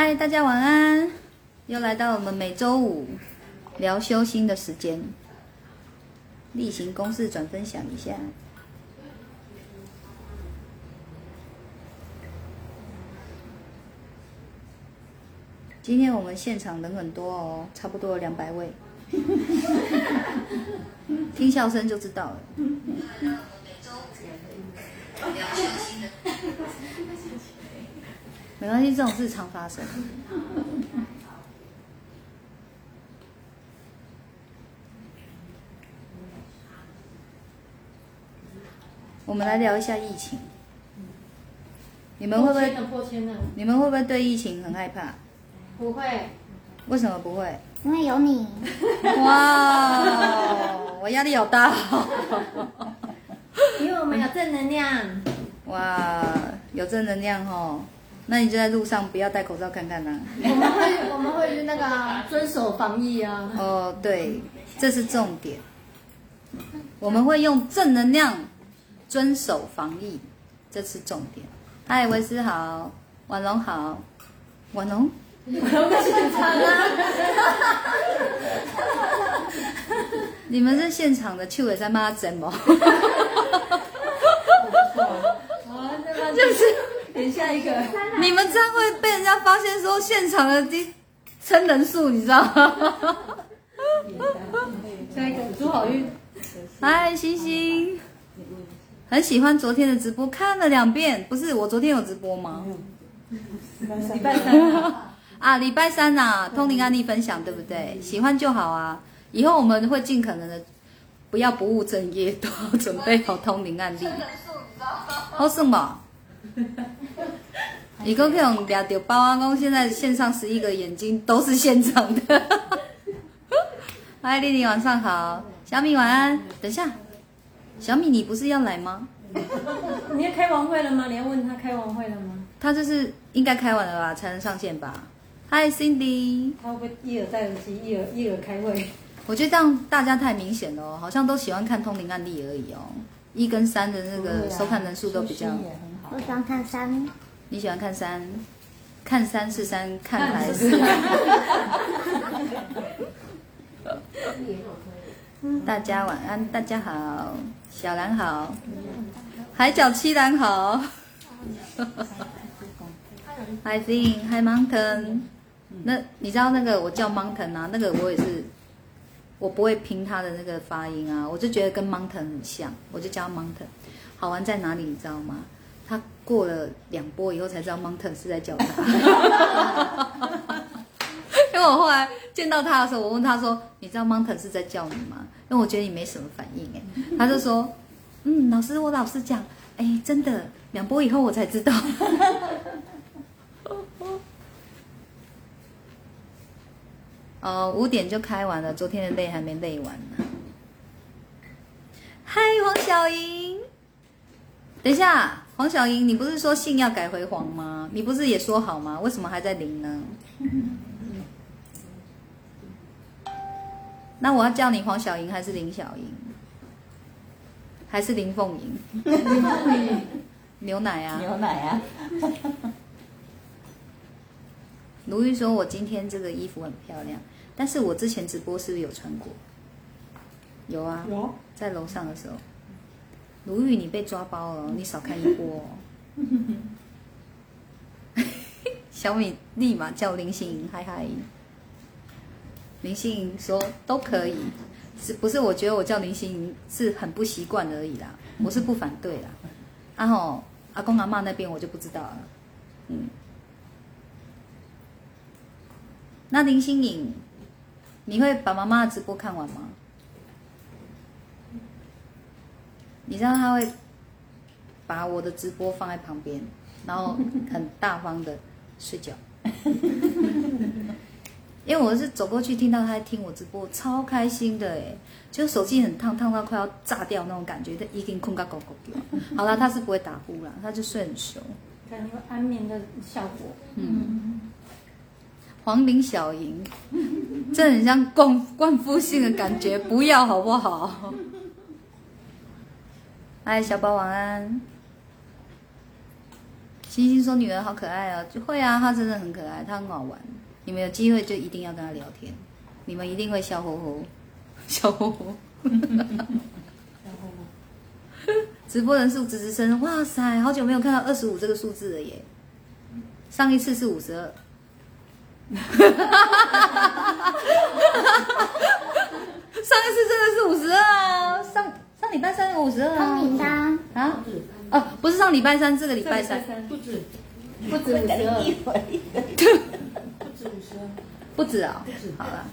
嗨，大家晚安！又来到我们每周五聊修心的时间，例行公事转分享一下。今天我们现场人很多哦，差不多两百位，听笑声就知道了。没关系，这种事常发生。我们来聊一下疫情，你们会不会？你们会不会对疫情很害怕？不会，为什么不会？因为有你，哇，我压力好大。因为我们有正能量。哇，有正能量哦。那你就在路上不要戴口罩看看呐、我们会我们会那个啊遵守防疫啊。哦，对，这是重点。我们会用正能量遵守防疫，这是重点。嗨，维斯好，婉龙好，婉龙，我们现场啊，你们是现场的趣味在骂真吗？就是点下一个。你们这样会被人家发现说现场的第称人数，你知道吗？下一个，祝好运。嗨，星星，很喜欢昨天的直播，看了两遍。不是我昨天有直播吗？礼拜三。啊，礼拜三呐、通灵案例分享，对不对？喜欢就好啊。以后我们会尽可能的不要不务正业，都要准备好通灵案例。好算吧。你讲去用抓到包啊，公现在线上十一个眼睛都是现场的。嗨，丽丽晚上好，小米晚安。等一下，小米你不是要来吗？你要开完会了吗？你要问他开完会了吗？他就是应该开完了吧，才能上线吧？嗨，Cindy。他会不会一耳戴耳机，一而一而开会？我觉得这样大家太明显了哦，好像都喜欢看通灵案例而已哦。一跟三的那个收看人数都比较，我喜欢看山，你喜欢看山，看山是山，看海是海？大家晚安，大家好，小兰好，海角七兰好，Hi Thing，Hi Mountain。那你知道那个我叫 Mountain 啊，那个我也是，我不会拼它的那个发音啊，我就觉得跟 Mountain 很像，我就叫它 Mountain。好玩在哪里，你知道吗？过了两波以后才知道 Mountain 是在叫他。因为我后来见到他的时候，我问他说：“你知道 Mountain 是在叫你吗？”因为我觉得你没什么反应，哎，他就说：“嗯，老师，我老实讲，哎，真的，两波以后我才知道。”哦，五点就开完了，昨天的累还没累完呢。嗨，黄小莹，等一下，黄小莹，你不是说姓要改回黄吗？你不是也说好吗？为什么还在林呢？那我要叫你黄小莹还是林小莹？还是林凤莹？牛奶啊！牛奶啊，卢玉说：“我今天这个衣服很漂亮，但是我之前直播是不是有穿过？有啊，有。在楼上的时候。卢玉，你被抓包了，你少看一波、小米立马叫林心莹，嗨嗨。林心莹说都可以，是不是？我觉得我叫林心莹是很不习惯而已啦，我是不反对啦。啊吼，阿公阿妈那边我就不知道了，嗯。那林心颖，你会把妈妈的直播看完吗？你知道他会把我的直播放在旁边，然后很大方的睡觉。因为我是走过去听到他在听我直播，超开心的哎，就手机很烫，烫到快要炸掉那种感觉，他已经困个狗狗掉。好了，他是不会打呼啦，他就睡很熟。可能有安眠的效果。嗯，黄龄小莹，这很像灌灌夫性的感觉，不要好不好？嗨，小宝晚安。星星说女儿好可爱啊，就会啊，她真的很可爱，她很好玩。你们有机会就一定要跟她聊天，你们一定会笑呵呵，笑呵呵。直播人数直直升，哇塞，好久没有看到二十五这个数字了耶！上一次是五十二。上一次真的是五十二啊！上上礼拜三有五十二啊！啊？哦，不是上礼拜三，这个礼拜三，不止，不止五十二，不止五十二，不止啊、好了，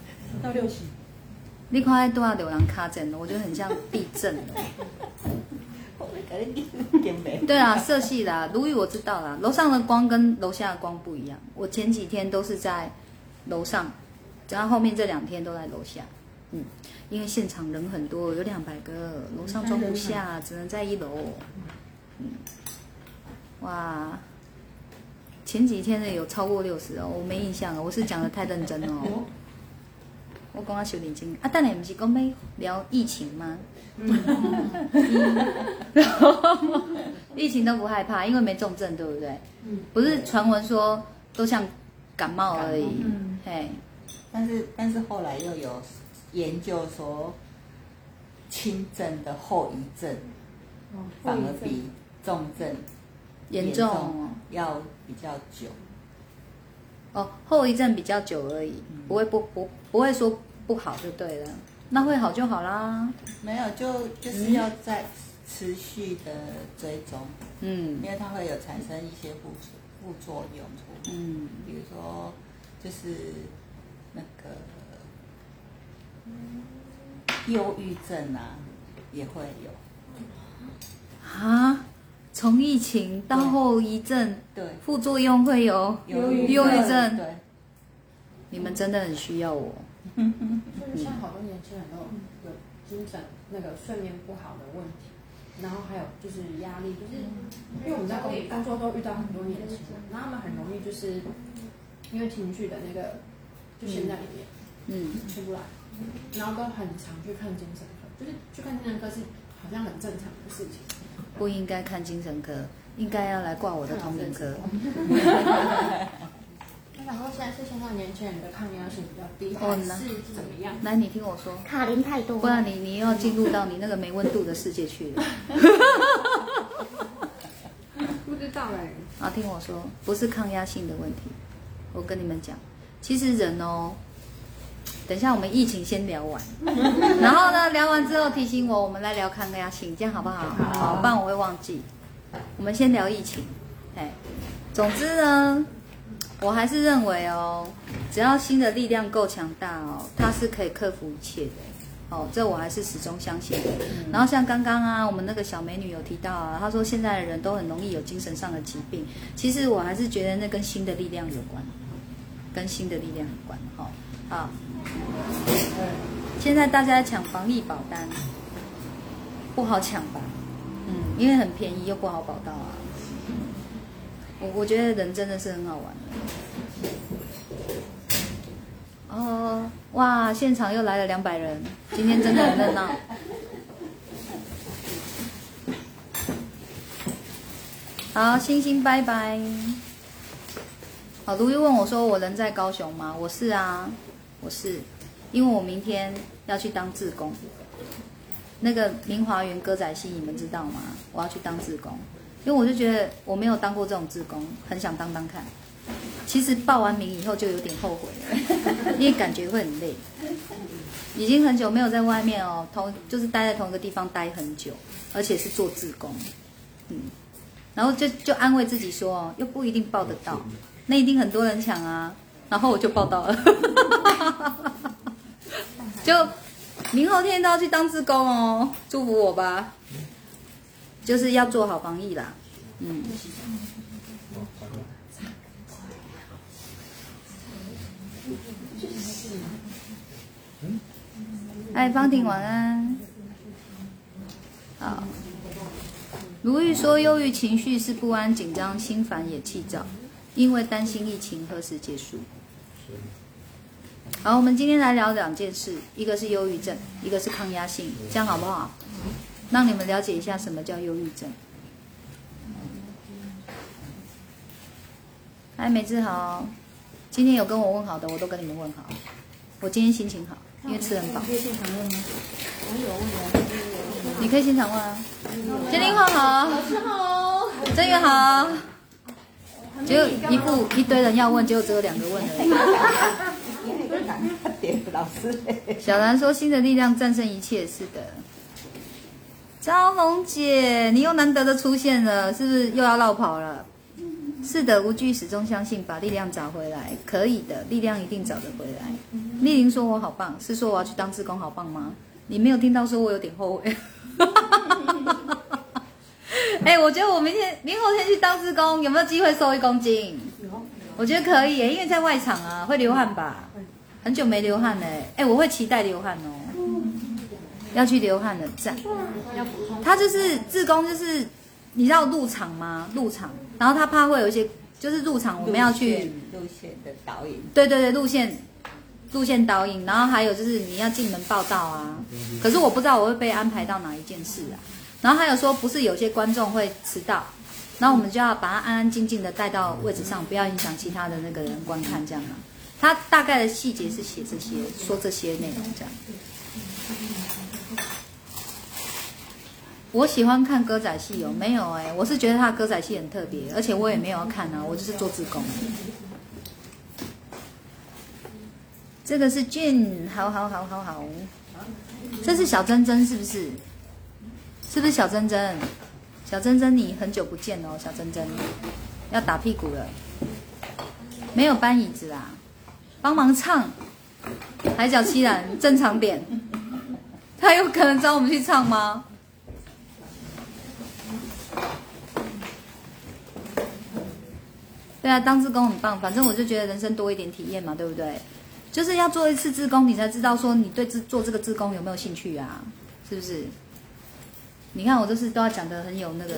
到六十。你看多少流浪卡震了，我觉得很像地震了。对啊，色系啦，鲈鱼我知道啦，楼上的光跟楼下的光不一样。我前几天都是在楼上，然后后面这两天都在楼下。嗯，因为现场人很多，有两百个，楼上装不下，只能在一楼。嗯，哇，前几天的有超过六十哦，我没印象了，我是讲的太认真 哦。我讲啊，小点睛啊，但你不是讲要聊疫情吗？然后疫情都不害怕，因为没重症，对不对？嗯不是传闻说都像感冒而已。嗯嘿，但是但是后来又有研究说，轻症的后遗症哦反而比重症严重。哦要比较久。哦，后遗症比较久而已，嗯。不会不不不会说不好就对了，那会好就好啦。没有，就就是要在持续的追踪，嗯。因为它会有产生一些副副作用嗯，比如说就是那个忧郁症啊，也会有。啊，从疫情到后遗症，对，副作用会有忧郁忧郁症，对，你们真的很需要我。就是现在好多年轻人都有精神那个睡眠不好的问题，然后还有就是压力，就是因为我们在工工作都遇到很多年轻人，然后他们很容易就是因为情绪的那个就陷在里面嗯，出不来，然后都很常去看精神科，就是去看精神科是好像很正常的事情。不应该看精神科，应该要来挂我的通灵科。我想说，现在是现在年轻人的抗压性比较低，是怎么样？来，你听我说，卡林太多，不然你你又要进入到你那个没温度的世界去了。不知道哎、啊，听我说，不是抗压性的问题。我跟你们讲，其实人哦，等一下我们疫情先聊完，然后呢，聊完之后提醒我，我们来聊抗压性，这样好不好？好，不然我会忘记。我们先聊疫情，哎，总之呢，我还是认为哦，只要心的力量够强大哦，它是可以克服一切的。哦，这我还是始终相信的。然后像刚刚啊，我们那个小美女有提到啊，她说现在的人都很容易有精神上的疾病。其实我还是觉得那跟心的力量有关，跟心的力量有关。哈、好，现在大家抢防疫保单，不好抢吧？嗯，因为很便宜又不好保到啊。我我觉得人真的是很好玩。哦，哇！现场又来了两百人，今天真的很热闹。好，星星拜拜。好，卢玉问我说：“我人在高雄吗？”我是啊，我是，因为我明天要去当志工。那个明华园歌仔戏，你们知道吗？我要去当志工，因为我就觉得我没有当过这种志工，很想当当看。其实报完名以后就有点后悔了，因为感觉会很累。已经很久没有在外面哦，同就是待在同一个地方待很久，而且是做志工，嗯，然后就就安慰自己说哦，又不一定报得到，那一定很多人抢啊，然后我就报到了，就明后天都要去当志工哦，祝福我吧，就是要做好防疫啦，嗯。哎，方婷晚安。好，如玉说，忧郁情绪是不安、紧张、心烦也气躁，因为担心疫情何时结束。好，我们今天来聊两件事，一个是忧郁症，一个是抗压性，这样好不好？让你们了解一下什么叫忧郁症。嗨，美志好，今天有跟我问好的，我都跟你们问好。我今天心情好，因为吃很饱。可以现场问吗？你可以现场问啊。金玲花好，老师好，真源好。结果一部一堆人要问，结果只有两个问而已。老师，小兰说：“新的力量战胜一切。”是的。招红姐，你又难得的出现了，是不是又要绕跑了？是的，无惧始终相信，把力量找回来，可以的，力量一定找得回来。丽玲说我好棒，是说我要去当志工好棒吗？你没有听到说我有点后悔。哎、我觉得我明天、明后天去当志工，有没有机会瘦一公斤？我觉得可以耶，因为在外场啊，会流汗吧？很久没流汗了耶，哎、我会期待流汗哦，要去流汗的赞。他就是志工，就是你知道入场吗？入场，然后他怕会有一些，就是入场我们要去，路线的导引，对对对，路线路线导引，然后还有就是你要进门报道啊。可是我不知道我会被安排到哪一件事啊。然后还有说，不是有些观众会迟到，然后我们就要把他安安静静的带到位置上，不要影响其他的那个人观看，这样嘛。他大概的细节是写这些，说这些内容这样。我喜欢看歌仔戏哦，没有哎、我是觉得他的歌仔戏很特别，而且我也没有要看啊，我就是做自工。这个是俊，好好好好好，这是小珍珍是不是？是不是小珍珍？小珍珍，你很久不见哦，小珍珍，要打屁股了，没有搬椅子啦，帮忙唱《海角七兰》正常点，他有可能找我们去唱吗？对啊，当志工很棒，反正我就觉得人生多一点体验嘛，对不对？就是要做一次志工，你才知道说你对志做这个志工有没有兴趣啊？是不是？你看我这次都要讲的很有那个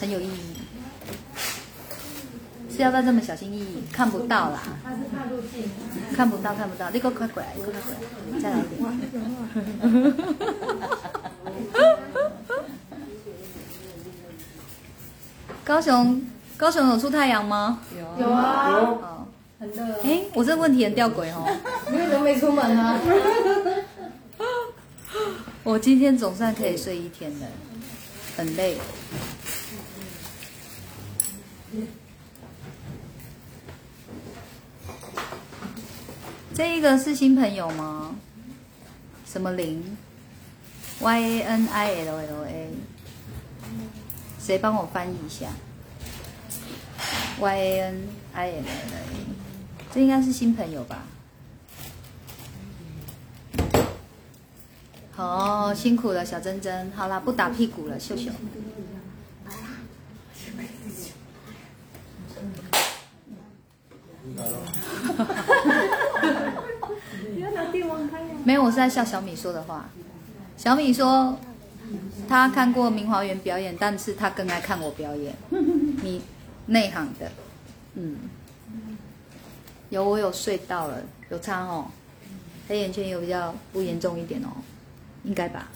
很有意义，是要不要这么小心翼翼？看不到啦。看不到，看不到，你给我快过来，快过来，再来一点。高雄，高雄有出太阳吗？有啊，好，很热。哎，我这个问题很吊诡哦。你为什么没出门啊？我今天总算可以睡一天了，很累。这一个是新朋友吗？什么林？Y A N I L L A，谁帮我翻译一下？Y A N I L L A，这应该是新朋友吧？哦，辛苦了，小珍珍。好啦，不打屁股了，秀秀。你要拿电网开呀？没有，我是在笑小米说的话。小米说，他看过明华园表演，但是他更爱看我表演。你内行的，嗯，有我有睡到了，有差哦。黑眼圈有比较不严重一点哦，应该吧？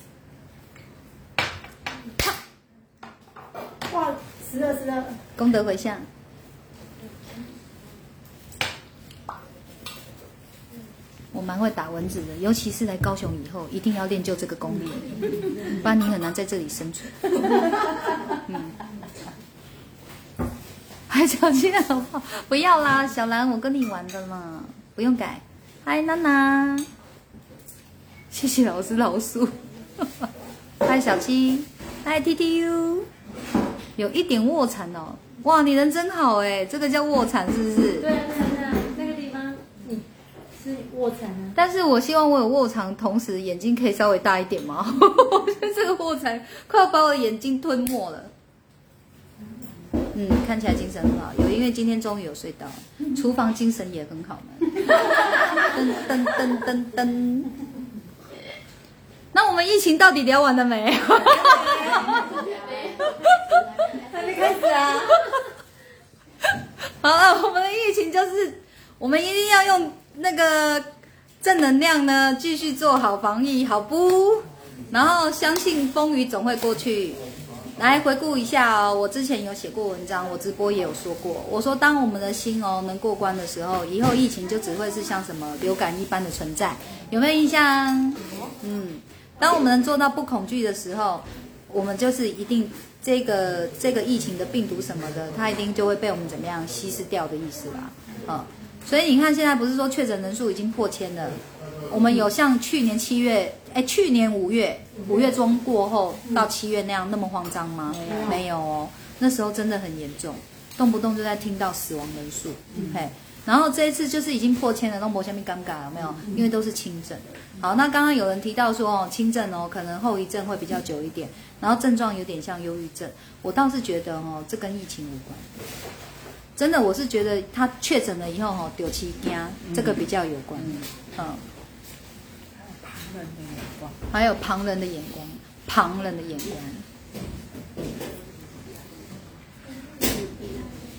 哇，十二十二，功德回向。我蛮会打蚊子的，尤其是来高雄以后，一定要练就这个功力，不然你很难在这里生存。嗯，还小心好不好？不要啦，小兰，我跟你玩的嘛，不用改。嗨，娜娜，谢谢老师老鼠。嗨，小七，嗨，T T U，有一点卧蚕哦。哇，你人真好哎，这个叫卧蚕是不是？对啊对啊对啊，那个地方你是卧蚕啊。但是我希望我有卧蚕，同时眼睛可以稍微大一点嘛。我觉得这个卧蚕快要把我的眼睛吞没了。嗯，看起来精神很好，有因为今天终于有睡到，厨房精神也很好呢。噔噔噔噔噔。那我们疫情到底聊完了没？还没开始啊。好了，我们的疫情就是，我们一定要用那个正能量呢，继续做好防疫，好不？然后相信风雨总会过去。来回顾一下哦，我之前有写过文章，我直播也有说过，我说当我们的心哦能过关的时候，以后疫情就只会是像什么流感一般的存在，有没有印象？嗯，当我们能做到不恐惧的时候，我们就是一定这个这个疫情的病毒什么的，它一定就会被我们怎么样稀释掉的意思啦，啊、所以你看现在不是说确诊人数已经破千了，我们有像去年七月，哎，去年五月五月中过后到七月那样那么慌张吗？没有哦，那时候真的很严重，动不动就在听到死亡人数，嘿。然后这一次就是已经破千了，弄博下面尴尬有没有？因为都是轻症。好，那刚刚有人提到说哦，轻症哦，可能后遗症会比较久一点，然后症状有点像忧郁症。我倒是觉得哦，这跟疫情无关。真的，我是觉得他确诊了以后哦，丢七惊，这个比较有关。嗯，还有旁人的眼光，还有旁人的眼光，旁人的眼光。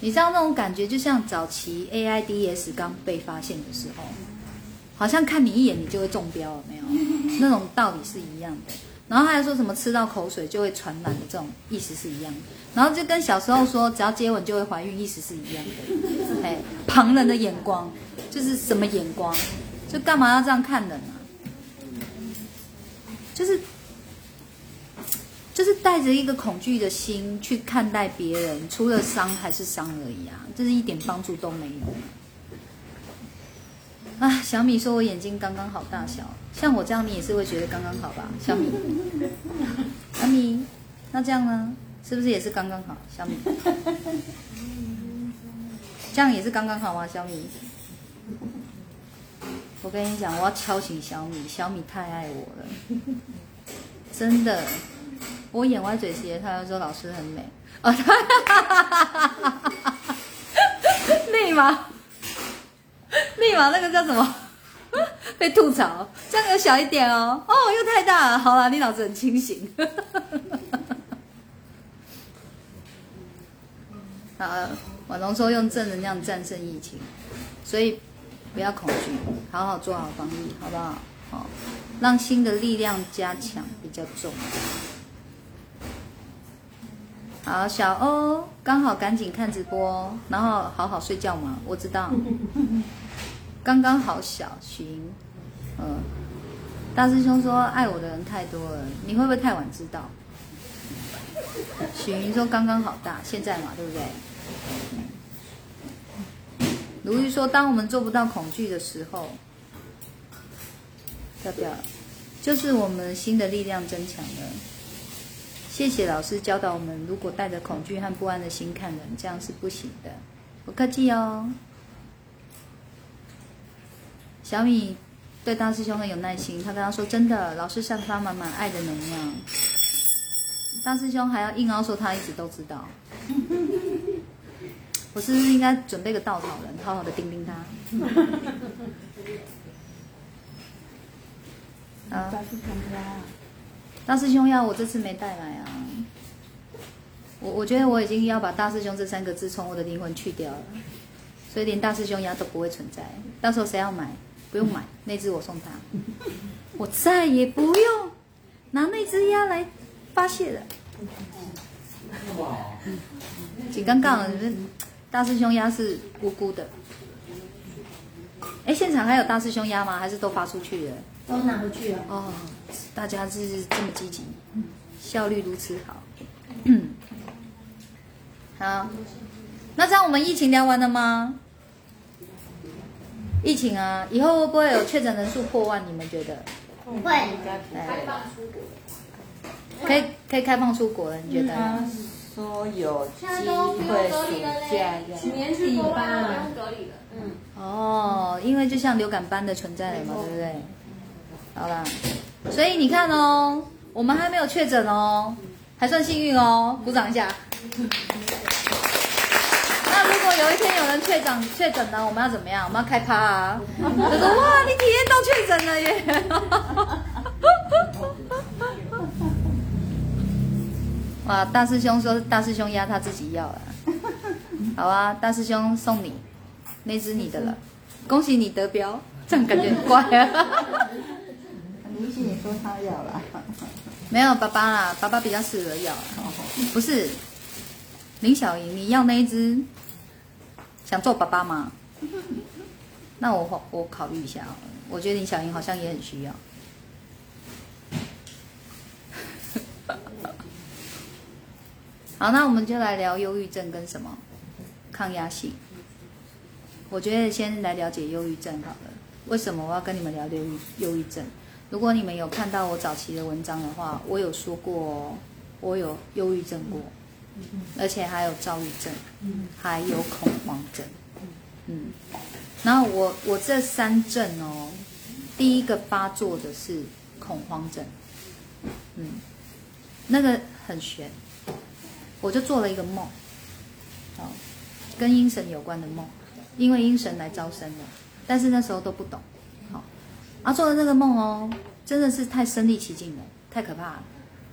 你知道那种感觉，就像早期 AIDS 刚被发现的时候，好像看你一眼你就会中标，了没有？那种道理是一样的。然后还说什么吃到口水就会传染的这种意思是一样的。然后就跟小时候说只要接吻就会怀孕意思是一样的。哎，旁人的眼光就是什么眼光？就干嘛要这样看人啊？就是就是带着一个恐惧的心去看待别人，除了伤还是伤而已啊，这是一点帮助都没有。啊，小米说我眼睛刚刚好大小，像我这样你也是会觉得刚刚好吧？小米，小米，那这样呢？是不是也是刚刚好？小米，这样也是刚刚好吗？小米，我跟你讲，我要敲醒小米，小米太爱我了，真的。我演歪嘴斜，他就说老师很美，哦，立马内马那个叫什么？被吐槽，这样有小一点哦，哦，又太大了。好了，你脑子很清醒。好，婉容说用正能量战胜疫情，所以不要恐惧，好好做好防疫，好不好？好，让心的力量加强比较重要。好，小欧刚好赶紧看直播，然后好好睡觉嘛。我知道，刚刚好小寻，嗯，大师兄说爱我的人太多了，你会不会太晚知道？许云说刚刚好大，现在嘛，对不对？如玉说，当我们做不到恐惧的时候，要不要？就是我们心的力量增强了。谢谢老师教导我们，如果带着恐惧和不安的心看人，这样是不行的。不客气哦。小米对大师兄很有耐心，他跟他说：“真的，老师散发满满爱的能量。”大师兄还要硬凹说他一直都知道。我是不是应该准备个稻草人，好好的叮叮他？啊，大师兄要我这次没带来啊。我我觉得我已经要把大师兄这三个字从我的灵魂去掉了，所以连大师兄鸭都不会存在。到时候谁要买，不用买，那只我送他，我再也不用拿那只鸭来发泄了。挺尴尬的，就是大师兄鸭是无辜的。哎，现场还有大师兄鸭吗？还是都发出去了？都拿回去了。哦，大家是这么积极，效率如此好。好，那这样我们疫情聊完了吗？疫情啊，以后会不会有确诊人数破万？你们觉得？会，哎，可以可以开放出国了？你觉得？他说有机会暑假要年底吧，哦，因为就像流感般的存在了嘛，对不对？好啦，所以你看哦，我们还没有确诊哦，还算幸运哦，鼓掌一下。那如果有一天有人确诊确诊了，我们要怎么样？我们要开趴啊！他说哇，你体验到确诊了耶！哇，大师兄说大师兄压他自己要了，好啊，大师兄送你，那只你的了，恭喜你得标，这样感觉很怪啊。卢信你说他要了。没有爸爸啦，爸爸比较适合要啦。不是林小莹，你要那一只，想做爸爸吗？那我我考虑一下好了，我觉得林小莹好像也很需要。好，那我们就来聊忧郁症跟什么抗压性。我觉得先来了解忧郁症好了。为什么我要跟你们聊忧郁忧郁症？如果你们有看到我早期的文章的话，我有说过我有忧郁症过，而且还有躁郁症，还有恐慌症。嗯，然后我我这三症哦，第一个发作的是恐慌症，嗯，那个很悬。我就做了一个梦，哦，跟阴神有关的梦，因为阴神来招生了，但是那时候都不懂，好，啊，做的那个梦哦，真的是太身临其境了，太可怕了，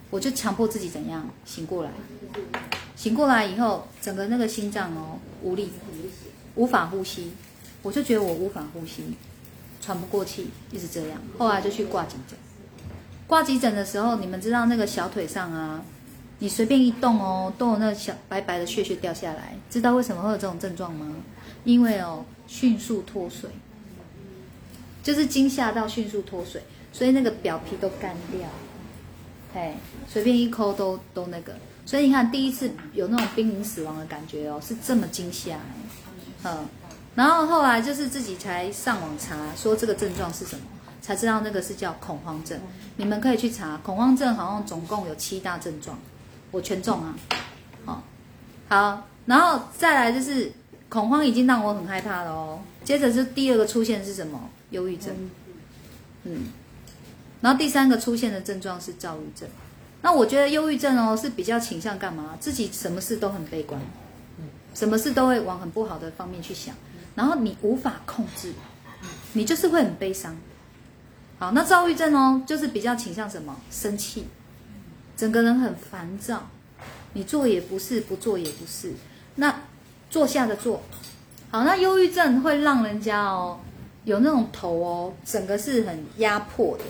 我就强迫自己怎样醒过来，醒过来以后，整个那个心脏哦无力，无法呼吸，我就觉得我无法呼吸，喘不过气，一直这样，后来就去挂急诊，挂急诊的时候，你们知道那个小腿上啊。你随便一动哦，都有那小白白的血血掉下来。知道为什么会有这种症状吗？因为哦，迅速脱水，就是惊吓到迅速脱水，所以那个表皮都干掉。嘿，随便一抠都都那个。所以你看，第一次有那种濒临死亡的感觉哦，是这么惊吓。嗯，然后后来就是自己才上网查，说这个症状是什么，才知道那个是叫恐慌症。你们可以去查，恐慌症好像总共有七大症状。我全中啊，好，好，然后再来就是恐慌已经让我很害怕了哦。接着是第二个出现是什么？忧郁症，嗯，然后第三个出现的症状是躁郁症。那我觉得忧郁症哦是比较倾向干嘛？自己什么事都很悲观，什么事都会往很不好的方面去想，然后你无法控制，你就是会很悲伤。好，那躁郁症哦就是比较倾向什么？生气。整个人很烦躁，你做也不是，不做也不是。那坐下的坐，好，那忧郁症会让人家哦，有那种头哦，整个是很压迫的，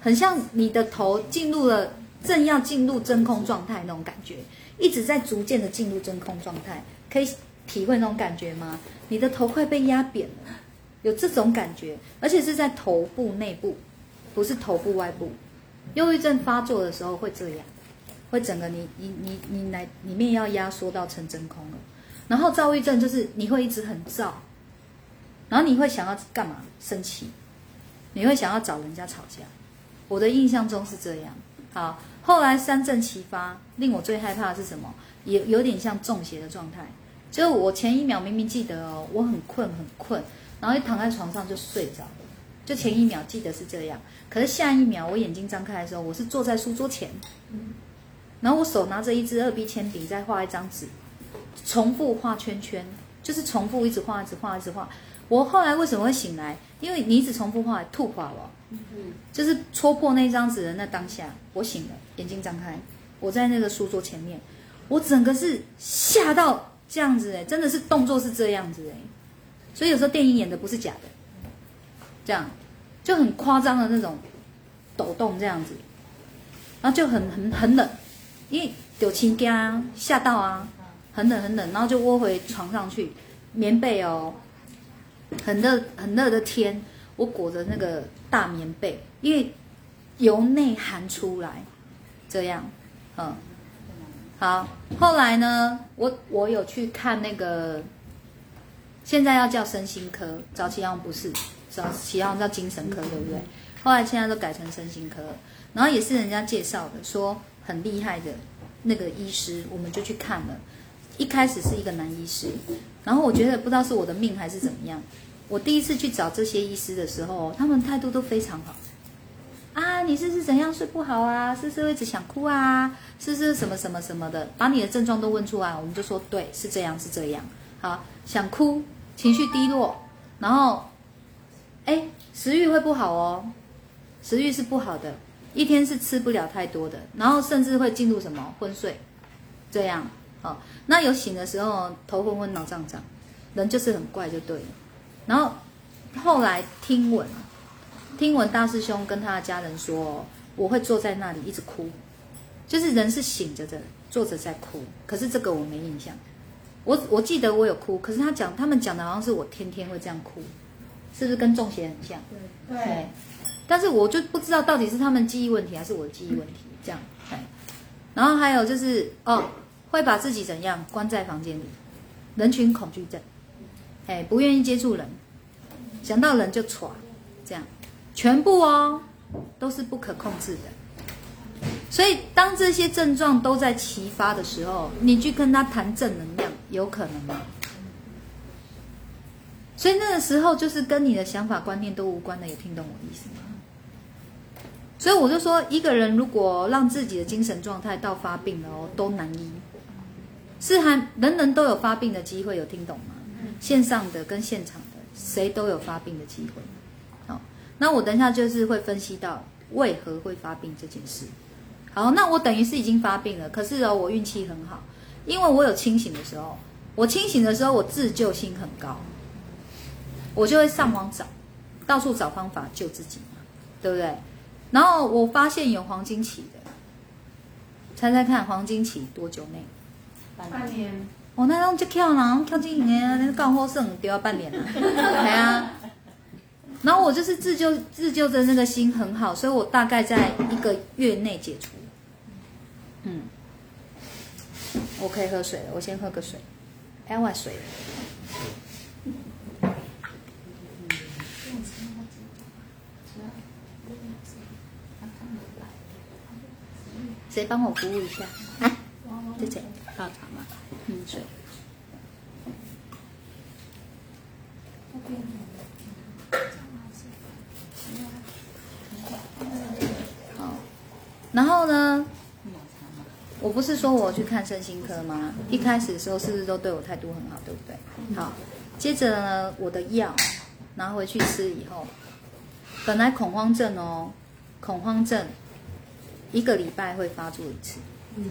很像你的头进入了正要进入真空状态那种感觉，一直在逐渐的进入真空状态，可以体会那种感觉吗？你的头快被压扁了，有这种感觉，而且是在头部内部，不是头部外部。忧郁症发作的时候会这样，会整个你你你你来里面要压缩到成真空了。然后躁郁症就是你会一直很躁，然后你会想要干嘛？生气，你会想要找人家吵架。我的印象中是这样。好，后来三症齐发，令我最害怕的是什么？也有点像中邪的状态，就是我前一秒明明记得哦，我很困很困，然后一躺在床上就睡着了。就前一秒记得是这样，可是下一秒我眼睛张开的时候，我是坐在书桌前，然后我手拿着一支二 B 铅笔在画一张纸，重复画圈圈，就是重复一直画，一直画，一直画。我后来为什么会醒来？因为你一直重复画，吐垮了，就是戳破那张纸的那当下，我醒了，眼睛张开，我在那个书桌前面，我整个是吓到这样子哎，真的是动作是这样子哎，所以有时候电影演的不是假的。这样就很夸张的那种抖动，这样子，然后就很很很冷，因为有亲家吓到啊，很冷很冷，然后就窝回床上去，棉被哦，很热很热的天，我裹着那个大棉被，因为由内寒出来，这样，嗯，好，后来呢，我我有去看那个，现在要叫身心科，早期好像不是。早期好像叫精神科，对不对？后来现在都改成身心科，然后也是人家介绍的，说很厉害的那个医师，我们就去看了。一开始是一个男医师，然后我觉得不知道是我的命还是怎么样。我第一次去找这些医师的时候，他们态度都非常好。啊，你是是怎样睡不好啊？是不是一直想哭啊？是不是什么什么什么的？把你的症状都问出来，我们就说对，是这样，是这样。好，想哭，情绪低落，然后。哎，食欲会不好哦，食欲是不好的，一天是吃不了太多的，然后甚至会进入什么昏睡，这样，好，那有醒的时候头昏昏脑胀胀，人就是很怪就对了。然后后来听闻，听闻大师兄跟他的家人说，我会坐在那里一直哭，就是人是醒着的，坐着在哭，可是这个我没印象。我我记得我有哭，可是他讲他们讲的好像是我天天会这样哭，是不是跟中邪很像？对，但是我就不知道到底是他们记忆问题还是我的记忆问题，这样。哎，然后还有就是哦，会把自己怎样关在房间里，人群恐惧症，哎，不愿意接触人，想到人就喘，这样，全部哦都是不可控制的。所以当这些症状都在齐发的时候，你去跟他谈正能量，有可能吗？所以那个时候就是跟你的想法观念都无关的，有听懂我意思吗？所以我就说，一个人如果让自己的精神状态到发病了哦，都难医，是还人人都有发病的机会，有听懂吗？线上的跟现场的，谁都有发病的机会。好，那我等一下就是会分析到为何会发病这件事。好，那我等于是已经发病了，可是哦，我运气很好，因为我有清醒的时候，我清醒的时候，我自救心很高，我就会上网找，到处找方法救自己嘛，对不对？然后我发现有黄金期的，猜猜看黄金期多久内？半年，哦，那种就跳啦，跳进去啊，那干活剩丢要半年了，对啊。然后我就是自救自救的那个心很好，所以我大概在一个月内解除。嗯，我可以喝水了，我先喝个水，哎，我水了。谁帮我服务一下？啊，谢谢，泡茶嘛，嗯，水。好，然后呢？我不是说我去看身心科吗？一开始的时候是不是都对我态度很好，对不对？好，接着呢，我的药拿回去吃以后，本来恐慌症哦，恐慌症一个礼拜会发作一次，嗯，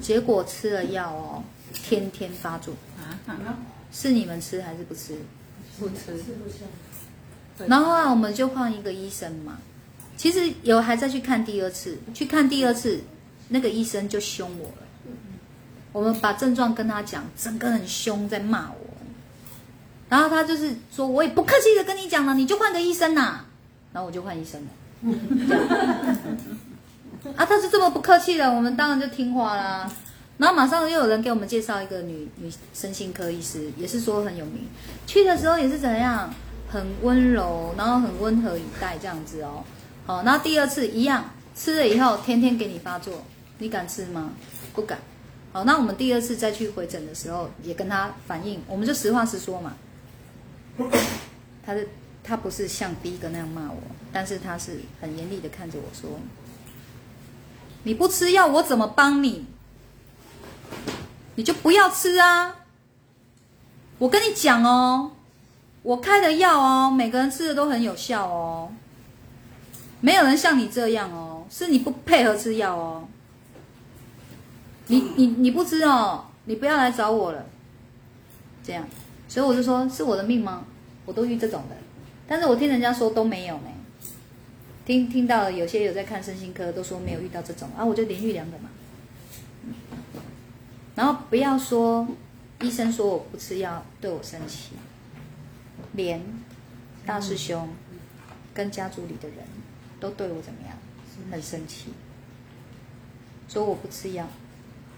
结果吃了药哦，天天发作，啊，是你们吃还是不吃？不吃，是不是？然后后来我们就换一个医生嘛，其实有还在去看第二次，去看第二次，那个医生就凶我了。我们把症状跟他讲，整个很凶，在骂我。然后他就是说，我也不客气的跟你讲了，你就换个医生呐。然后我就换医生了。啊，他是这么不客气的，我们当然就听话啦。然后马上又有人给我们介绍一个女女身心科医师，也是说很有名。去的时候也是怎样，很温柔，然后很温和以待这样子哦。好，然后第二次一样，吃了以后天天给你发作，你敢吃吗？不敢。好，那我们第二次再去回诊的时候，也跟他反映，我们就实话实说嘛。他是他不是像第一个那样骂我，但是他是很严厉的看着我说：“你不吃药，我怎么帮你？你就不要吃啊！我跟你讲哦，我开的药哦，每个人吃的都很有效哦，没有人像你这样哦，是你不配合吃药哦。你你你不吃哦，你不要来找我了。这样，所以我就说是我的命吗？我都遇这种的，但是我听人家说都没有呢。听听到有些有在看身心科都说没有遇到这种啊，我就连续两个嘛。然后不要说医生说我不吃药对我生气，连大师兄跟家族里的人都对我怎么样，很生气，说我不吃药，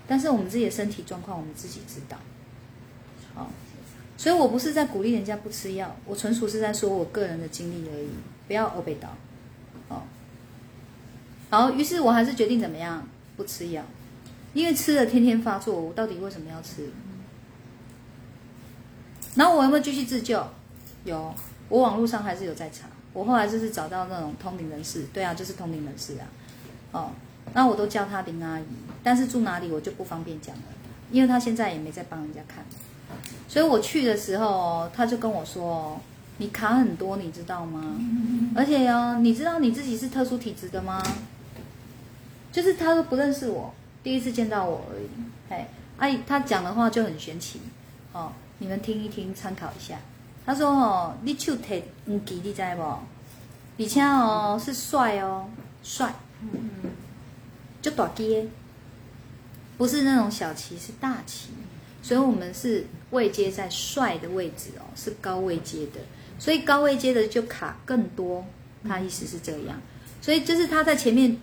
但是我们自己的身体状况我们自己知道，好，所以我不是在鼓励人家不吃药，我纯属是在说我个人的经历而已，不要欧被倒，哦，好，于是我还是决定怎么样不吃药。因为吃了天天发作，我到底为什么要吃？然后我有没有继续自救？有，我网络上还是有在查。我后来就是找到那种通灵人士，对啊，就是通灵人士啊。哦，那我都叫他林阿姨，但是住哪里我就不方便讲了，因为他现在也没在帮人家看。所以我去的时候，他就跟我说：“你卡很多，你知道吗？而且哦，你知道你自己是特殊体质的吗？就是他都不认识我。”第一次见到我而已，哎，阿姨他讲的话就很玄奇，哦，你们听一听，参考一下。他说哦，你手提唔记，你知不？而且哦是帅哦，帅，就短阶，不是那种小旗，是大旗，所以我们是位阶在帅的位置哦，是高位阶的，所以高位阶的就卡更多，他意思是这样，所以就是他在前面，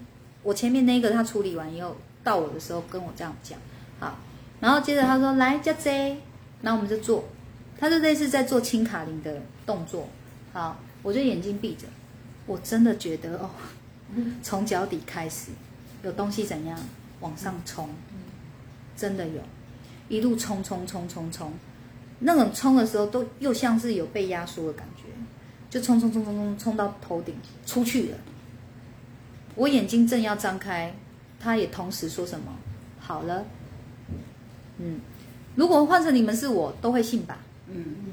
我前面那个他处理完以后，到我的时候跟我这样讲，好，然后接着他说来加 J，然后我们就做，他就类似在做清卡林的动作，好，我就眼睛闭着，我真的觉得哦，从脚底开始有东西怎样往上冲，真的有，一路冲冲冲冲冲，那种冲的时候都又像是有被压缩的感觉，就冲冲冲冲冲冲到头顶出去了。我眼睛正要张开，他也同时说什么好了，嗯，如果换成你们是我，都会信吧。嗯嗯，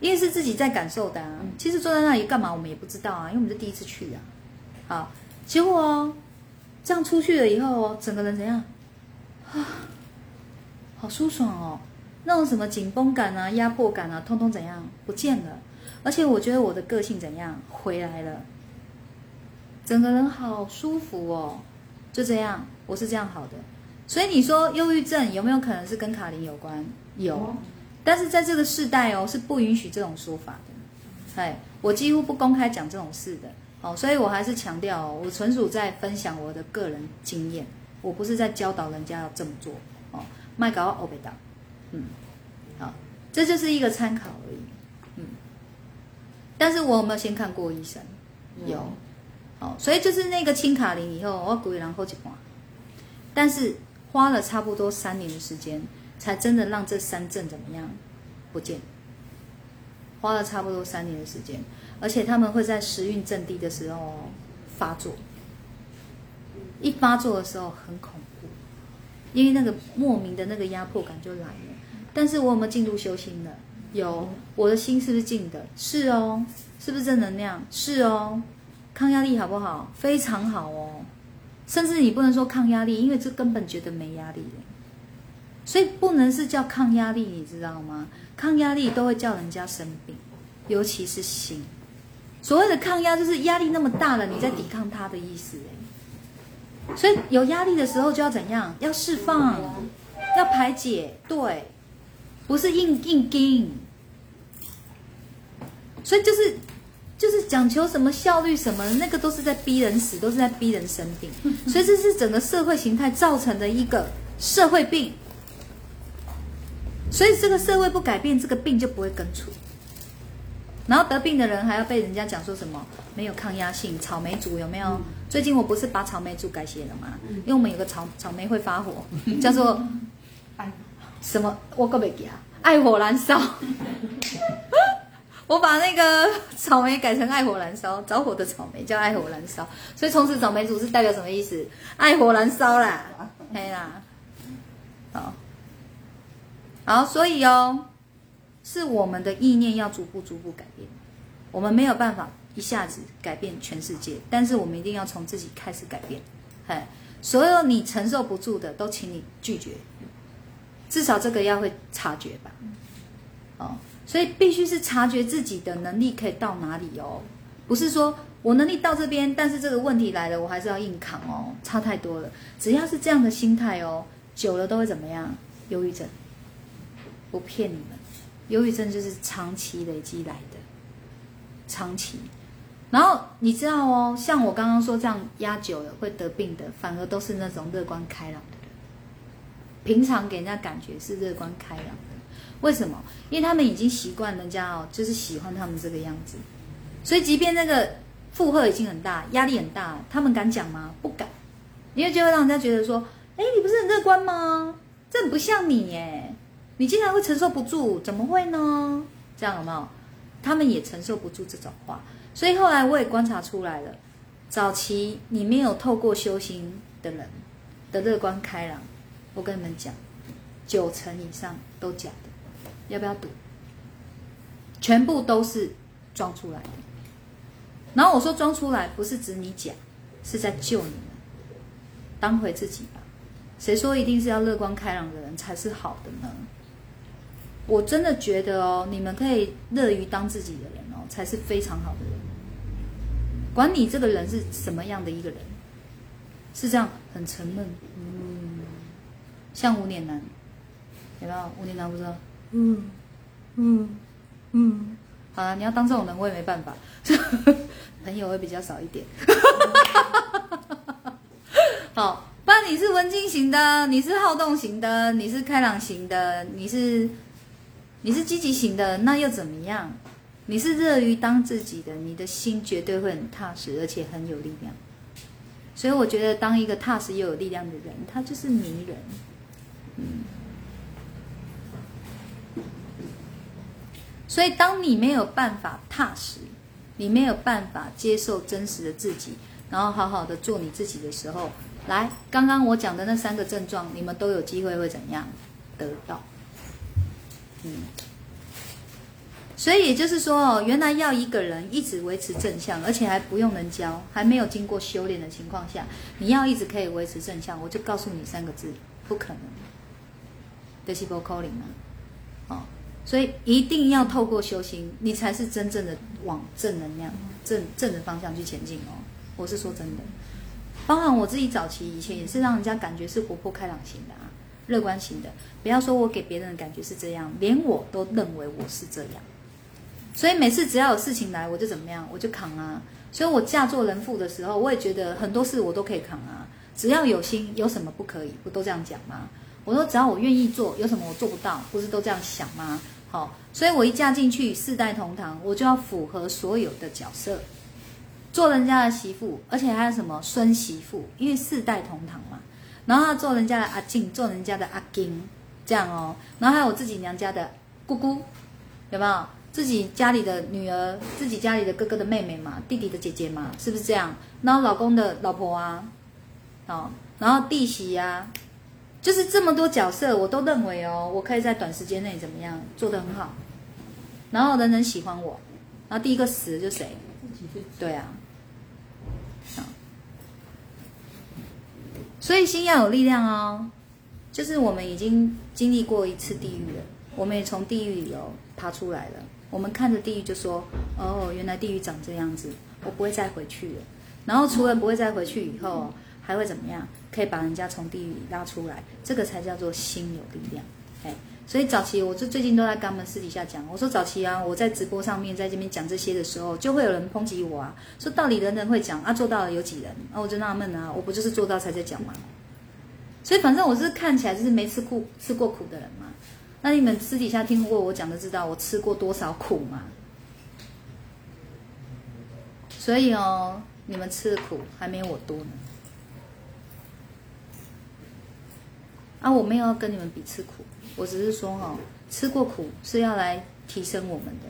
因为是自己在感受的啊。其实坐在那里干嘛，我们也不知道啊，因为我们是第一次去啊。好，结果哦，这样出去了以后哦，整个人怎样？啊，好舒爽哦，那种什么紧绷感啊、压迫感啊，通通怎样不见了。而且我觉得我的个性怎样回来了，整个人好舒服哦。就这样，我是这样好的。所以你说忧郁症有没有可能是跟卡林有关？有。但是在这个世代哦，是不允许这种说法的。哎，我几乎不公开讲这种事的。哦，所以我还是强调哦，我纯属在分享我的个人经验，我不是在教导人家要这么做。哦，麦搞欧贝达，嗯，好，这就是一个参考而已。嗯，但是我有没有先看过医生？有。哦，所以就是那个清卡林以后，我鼓励然后几挂，但是花了差不多三年的时间。才真的让这三症怎么样不见？花了差不多三年的时间，而且他们会在时运阵低的时候发作。一发作的时候很恐怖，因为那个莫名的那个压迫感就来了。但是我有没有进入修心呢？有，我的心是不是静的？是哦，是不是正能量？是哦，抗压力好不好？非常好哦，甚至你不能说抗压力，因为这根本觉得没压力。所以不能是叫抗压力，你知道吗？抗压力都会叫人家生病，尤其是心。所谓的抗压，就是压力那么大了，你在抵抗它的意思。所以有压力的时候就要怎样？要释放，要排解。对，不是硬硬盯。所以就是就是讲求什么效率什么，那个都是在逼人死，都是在逼人生病。所以这是整个社会形态造成的一个社会病。所以这个社会不改变，这个病就不会根除。然后得病的人还要被人家讲说什么没有抗压性，草莓族有没有？最近我不是把草莓族改写了吗？因为我们有个草草莓会发火，叫做什么？我告不给啊，爱火燃烧。我把那个草莓改成爱火燃烧，着火的草莓叫爱火燃烧。所以从此草莓族是代表什么意思？爱火燃烧啦，嘿啦，好。好，所以哦，是我们的意念要逐步逐步改变，我们没有办法一下子改变全世界，但是我们一定要从自己开始改变。嘿，所有你承受不住的，都请你拒绝，至少这个要会察觉吧。哦，所以必须是察觉自己的能力可以到哪里哦，不是说我能力到这边，但是这个问题来了，我还是要硬扛哦，差太多了。只要是这样的心态哦，久了都会怎么样？忧郁症。不骗你们，忧郁症就是长期累积来的，长期。然后你知道哦，像我刚刚说这样压久了会得病的，反而都是那种乐观开朗的人。平常给人家感觉是乐观开朗，为什么？因为他们已经习惯人家哦，就是喜欢他们这个样子。所以即便那个负荷已经很大，压力很大，他们敢讲吗？不敢，因为就会让人家觉得说：“哎，你不是很乐观吗？这很不像你耶。”你竟然会承受不住？怎么会呢？这样有没有？他们也承受不住这种话，所以后来我也观察出来了。早期你没有透过修行的人的乐观开朗，我跟你们讲，九成以上都假的。要不要赌？全部都是装出来的。然后我说装出来，不是指你假，是在救你们，当回自己吧。谁说一定是要乐观开朗的人才是好的呢？我真的觉得哦，你们可以乐于当自己的人哦，才是非常好的人。管你这个人是什么样的一个人，是这样很沉闷，嗯，像无脸男，有没有？无脸男不知道，嗯嗯嗯，好了，你要当这种人我也没办法，朋友会比较少一点。好，不然你是文静型的，你是好动型的，你是开朗型的，你是你是积极型的，那又怎么样？你是热于当自己的，你的心绝对会很踏实，而且很有力量。所以我觉得，当一个踏实又有力量的人，他就是迷人。嗯。所以，当你没有办法踏实，你没有办法接受真实的自己，然后好好的做你自己的时候，来，刚刚我讲的那三个症状，你们都有机会会怎样得到？嗯。所以也就是说哦，原来要一个人一直维持正向，而且还不用人教，还没有经过修炼的情况下，你要一直可以维持正向，我就告诉你三个字：不可能。Decibel calling 啊，哦，所以一定要透过修行，你才是真正的往正能量、正正的方向去前进哦。我是说真的，包含我自己早期以前也是让人家感觉是活泼开朗型的啊，乐观型的。不要说我给别人的感觉是这样，连我都认为我是这样。所以每次只要有事情来，我就怎么样，我就扛啊。所以我嫁做人妇的时候，我也觉得很多事我都可以扛啊。只要有心，有什么不可以？不都这样讲吗？我说只要我愿意做，有什么我做不到？不是都这样想吗？好，所以我一嫁进去，四代同堂，我就要符合所有的角色，做人家的媳妇，而且还有什么孙媳妇，因为四代同堂嘛。然后做人家的阿静，做人家的阿金，这样哦。然后还有我自己娘家的姑姑，有没有？自己家里的女儿，自己家里的哥哥的妹妹嘛，弟弟的姐姐嘛，是不是这样？然后老公的老婆啊，哦，然后弟媳呀，就是这么多角色，我都认为哦，我可以在短时间内怎么样做得很好，然后人人喜欢我，然后第一个死的就谁？对啊，所以心要有力量哦，就是我们已经经历过一次地狱了，我们也从地狱里头爬出来了。我们看着地狱就说：“哦，原来地狱长这样子，我不会再回去了。”然后除了不会再回去以后，还会怎么样？可以把人家从地狱里拉出来，这个才叫做心有力量。哎，所以早期我就最近都在跟他们私底下讲，我说早期啊，我在直播上面在这边讲这些的时候，就会有人抨击我啊，说到底人人会讲啊，做到了有几人？啊，我就纳闷啊，我不就是做到才在讲吗？所以反正我是看起来就是没吃苦吃过苦的人嘛。那你们私底下听过我讲的，知道我吃过多少苦吗？所以哦，你们吃的苦还没有我多呢。啊，我没有要跟你们比吃苦，我只是说哦，吃过苦是要来提升我们的，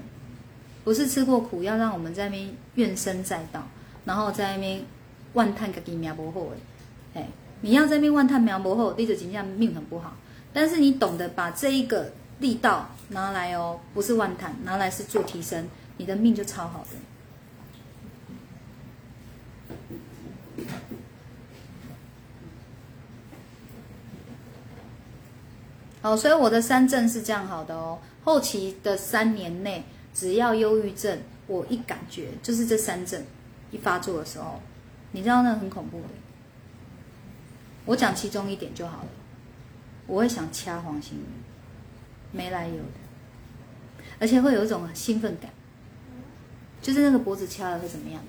不是吃过苦要让我们在那边怨声载道，然后在那边万叹个命不好哎，哎，你要在那边万叹命不好，你就真正命很不好。但是你懂得把这一个力道拿来哦，不是万叹，拿来是做提升，你的命就超好的。好，所以我的三症是这样好的哦。后期的三年内，只要忧郁症，我一感觉就是这三症一发作的时候，你知道那很恐怖的。我讲其中一点就好了。我会想掐黄心宇，没来由的，而且会有一种兴奋感，就是那个脖子掐了会怎么样？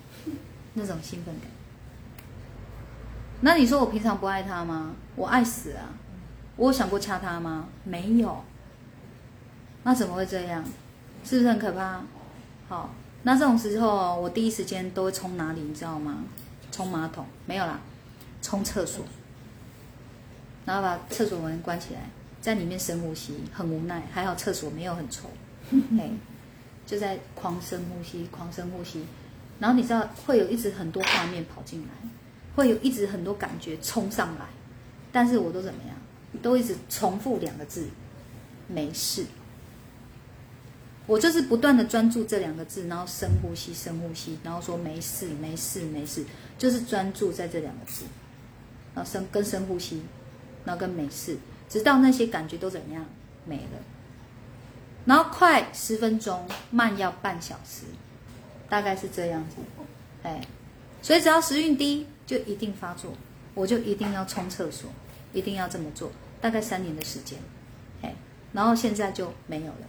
那种兴奋感。那你说我平常不爱他吗？我爱死啊！我有想过掐他吗？没有。那怎么会这样？是不是很可怕？好，那这种时候我第一时间都会冲哪里？你知道吗？冲马桶？没有啦，冲厕所。然后把厕所门关起来，在里面深呼吸，很无奈。还好厕所没有很臭，嘿，就在狂深呼吸，狂深呼吸。然后你知道会有一直很多画面跑进来，会有一直很多感觉冲上来，但是我都怎么样？都一直重复两个字：没事。我就是不断的专注这两个字，然后深呼吸，深呼吸，然后说没事，没事，没事，就是专注在这两个字，然后深跟深呼吸。然后跟没事，直到那些感觉都怎么样没了，然后快十分钟，慢要半小时，大概是这样子，哎，所以只要时运低就一定发作。我就一定要冲厕所，一定要这么做，大概三年的时间，哎，然后现在就没有了，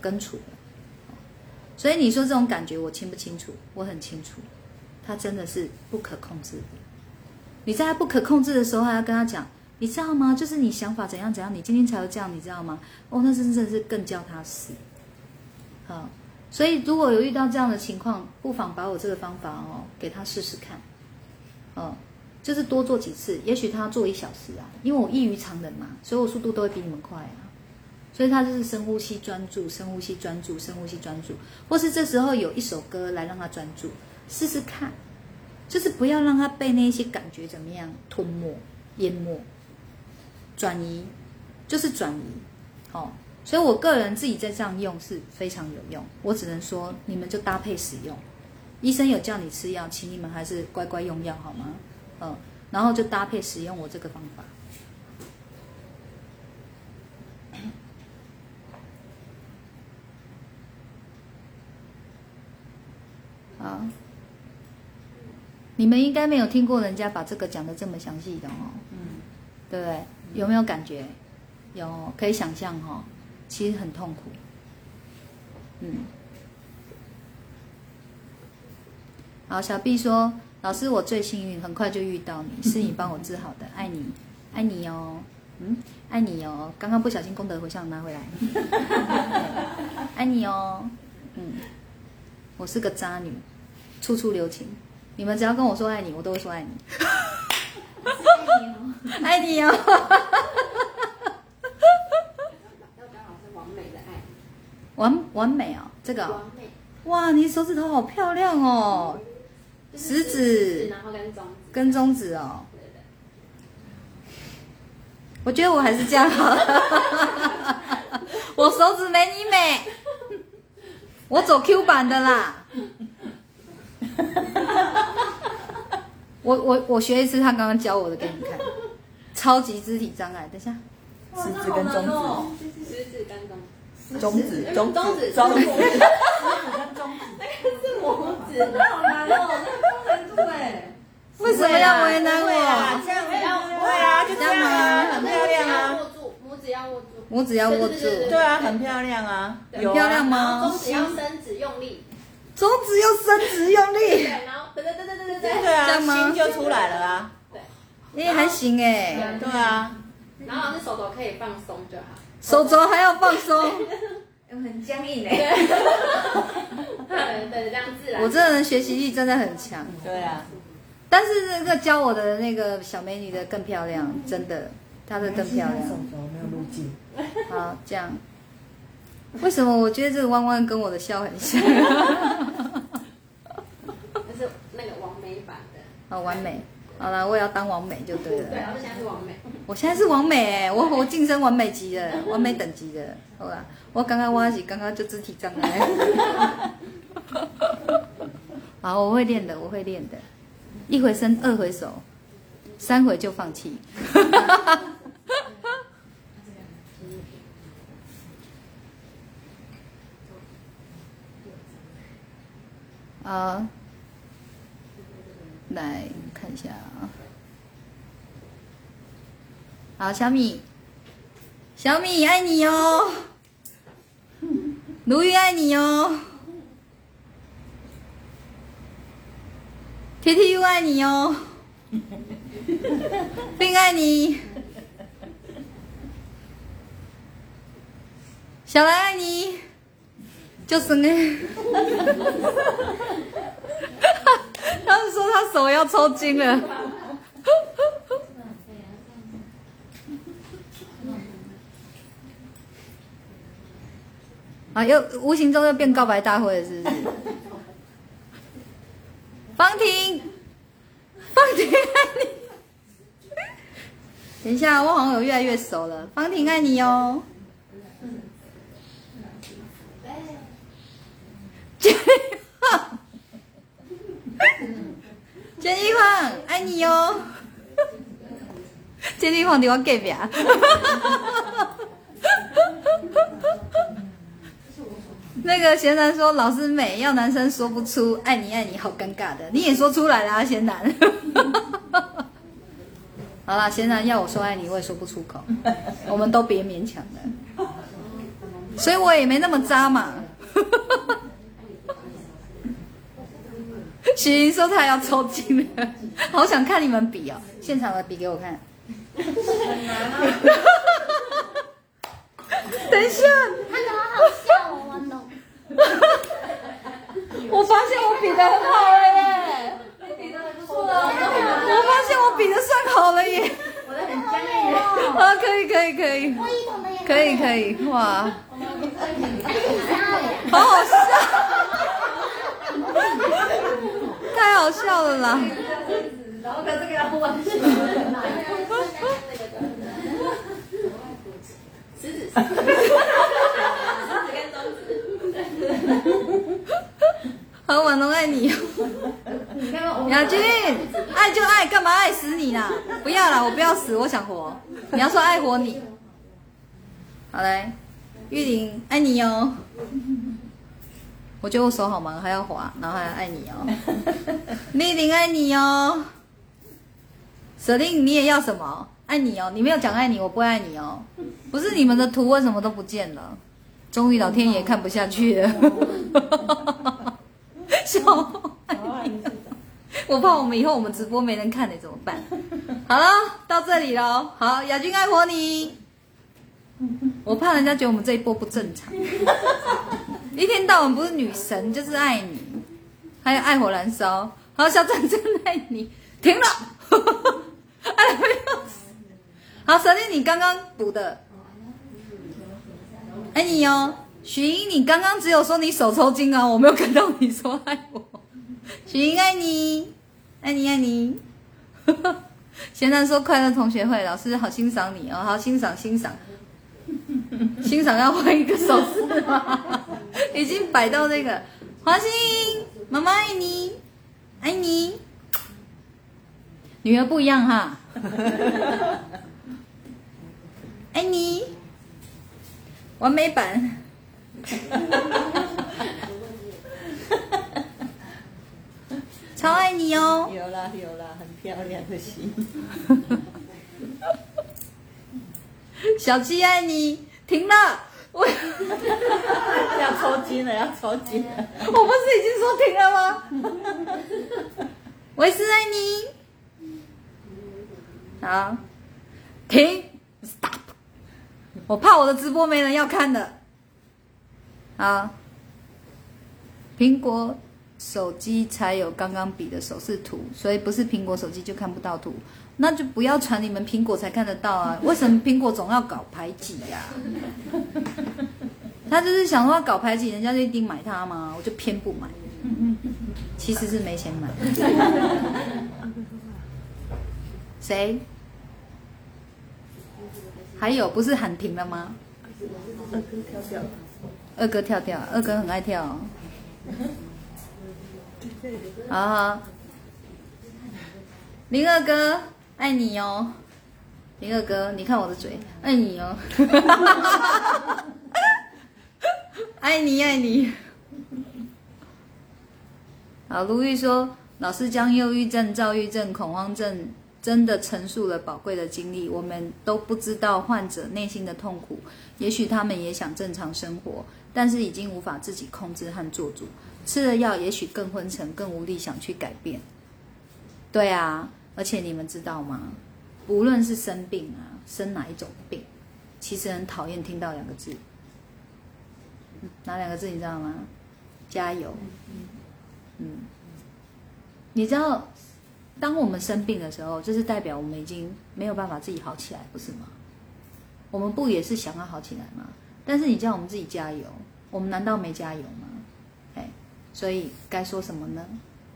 根除了。所以你说这种感觉我清不清楚？我很清楚，它真的是不可控制的。你在他不可控制的时候，还要跟他讲，你知道吗？就是你想法怎样怎样，你今天才会这样，你知道吗？哦，那真的是更叫他死。好，所以如果有遇到这样的情况，不妨把我这个方法哦，给他试试看。哦，就是多做几次，也许他做一小时啊，因为我异于常人嘛，所以我速度都会比你们快啊。所以他就是深呼吸专注，深呼吸专注，深呼吸专注，或是这时候有一首歌来让他专注，试试看，就是不要让他被那些感觉怎么样吞没、淹没、转移，就是转移。哦，所以我个人自己在这样用是非常有用，我只能说你们就搭配使用。医生有叫你吃药，请你们还是乖乖用药好吗？嗯，然后就搭配使用我这个方法。好，你们应该没有听过人家把这个讲的这么详细的哦，嗯，对不对？有没有感觉？有，可以想象哈、哦，其实很痛苦。嗯，好，小 B 说：“老师，我最幸运，很快就遇到你，是你帮我治好的，爱你，爱你哦，嗯，爱你哦。刚刚不小心功德回向拿回来，爱你哦，嗯。”我是个渣女，处处留情。你们只要跟我说爱你，我都会说爱你。爱你哦！要刚好是完美的爱，完完美哦，这个、哦、完美，哇，你手指头好漂亮哦，食指然后跟中指，跟中指哦。对对。我觉得我还是这样好了。我手指没你美，我走 Q 版的啦。我我我学一次他刚刚教我的给你看，超级肢体障碍。等一下，食指跟中指食指跟中，指，中指，中中指中指，中指跟中指。是拇指，那好难哦，那个不能对。为 什么？要为难对啊，我？这样比较对啊，就这样啊，很漂亮啊。握住，拇指要握住，拇指要握住，对对对对啊，很漂亮啊，对有啊漂亮吗中指要伸直用力，中指又伸直用力，对，然后对对对对对对对，心就出来了啊。对哎、还行哎、对啊，然后老师手肘可以放松就好。手肘还要放松。很僵硬对嘞。对对，这样自然。我这个人学习力真的很强，对啊，但是那个教我的那个小美女的更漂亮，真的，她的更漂亮。没有路径。好，这样。为什么我觉得这个弯弯跟我的笑很像？那是那个完美版的。好完美。好了，我也要当完美就对了。对，老师现在是完美。我现在是完美哎、我我晋升完美级的，完美等级的，好吧？我刚刚挖起，刚刚就肢体障碍。好，我会练的，我会练的，一回生，二回熟，三回就放弃。啊，来看一下啊。好，小米，小米爱你哦，鲈鱼爱你哦，T T U 爱你哦，并爱你，小兰爱你，就生哎，他是说他手要抽筋了。啊，又无形中又变告白大会了，是不是？方婷，方婷爱你。等一下，我好像有越来越熟了。方婷爱你哦。建一晃，建一晃爱你哦。建一晃，你我隔壁啊。那个贤男说老师美，要男生说不出爱你爱你，好尴尬的。你也说出来了啊，贤男。好啦，显然要我说爱你，我也说不出口。我们都别勉强了，所以我也没那么渣嘛。许莹说她要抽筋了，好想看你们比哦，现场的比给我看。很难啊等一下，他怎么好笑哦，我懂。我发现我比的很好了耶！我发现我比的算好了耶！我的很僵硬耶。啊，可以可以可以，可以可以，哇，以。好好笑，太好笑了啦！然后跟这个要不完全食指，食指跟中指。何婉龙爱你，雅君，爱就爱，干嘛爱死你啦？不要啦，我不要死，我想活。你要说爱活你，好来，玉玲爱你哦。我觉得我手好忙，还要滑，然后还要爱你哦。丽玲爱你哦。舍令你也要什么？爱你哦，你没有讲爱你，我不爱你哦。不是你们的图为什么都不见了？终于老天爷看不下去了，笑我怕我们以后我们直播没人看了怎么办？好了，到这里喽。好，雅君爱活你。我怕人家觉得我们这一波不正常，一天到晚不是女神就是爱你，还有爱火燃烧。好，小战真爱你，停了，爱的要死。好，舍令你刚刚补的，爱你哦。许英，你刚刚只有说你手抽筋啊，我没有看到你说爱我。许英爱你，爱你爱你。贤男说快乐同学会，老师好欣赏你哦，好欣赏欣赏，欣赏要换一个手势吗？已经摆到那个华欣，妈妈爱你，爱你。女儿不一样哈，爱你，完美版。超爱你哦！有啦有啦，很漂亮的心。小七爱你，停了！我 要抽筋了，要抽筋了。我不是已经说停了吗？我是爱你，好，停，stop。我怕我的直播没人要看的。好，苹果手机才有刚刚比的手势图，所以不是苹果手机就看不到图，那就不要传你们苹果才看得到啊！为什么苹果总要搞排挤呀、他就是想说要搞排挤，人家就一定买它吗？我就偏不买，其实是没钱买。谁？还有不是喊停了吗？二哥跳跳，二哥很爱跳、哦。好好，林二哥爱你哟，林二哥，你看我的嘴，爱你哟，爱你爱你。好，卢玉说，老师将忧郁症、躁郁症、恐慌症真的陈述了宝贵的经历，我们都不知道患者内心的痛苦，也许他们也想正常生活，但是已经无法自己控制和做主，吃了药也许更昏沉、更无力想去改变。对啊，而且你们知道吗？无论是生病啊，生哪一种病，其实很讨厌听到两个字，嗯哪两个字你知道吗？加油。嗯，你知道，当我们生病的时候，就是代表我们已经没有办法自己好起来，不是吗？我们不也是想要好起来吗？但是你叫我们自己加油，我们难道没加油吗？哎，所以该说什么呢？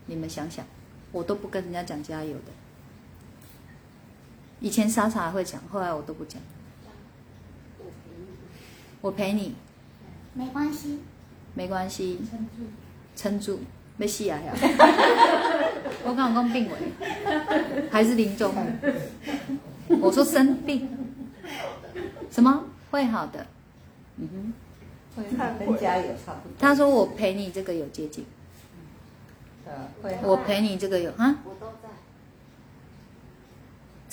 你们想想，我都不跟人家讲加油的。以前莎莎会讲，后来我都不讲。我陪你，没关系，没关系，撑住，没戏啊呀！我刚刚病危，还是临终？我说生病，什么会好的？嗯哼，跟家也差不多。他说我陪你这个有接近，我陪你这个有啊，我都在。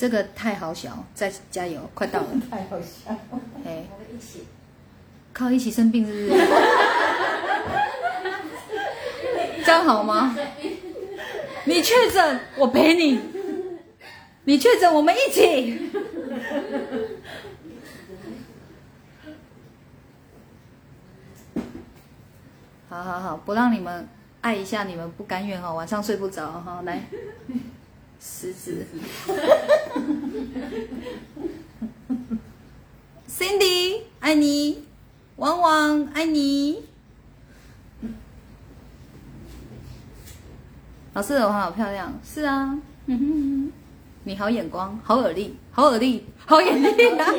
这个太好笑，再加油，快到了。太好笑了。哎，我们一起，靠，一起生病是不是？这样好吗？你确诊，我陪你；你确诊，我们一起。好好好，不让你们爱一下，你们不甘愿哦，晚上睡不着哈。来，狮子，Cindy 爱你，汪汪爱你。老师的话好漂亮，是啊，嗯哼哼，你好眼光，好耳力，好耳力，好眼力啊！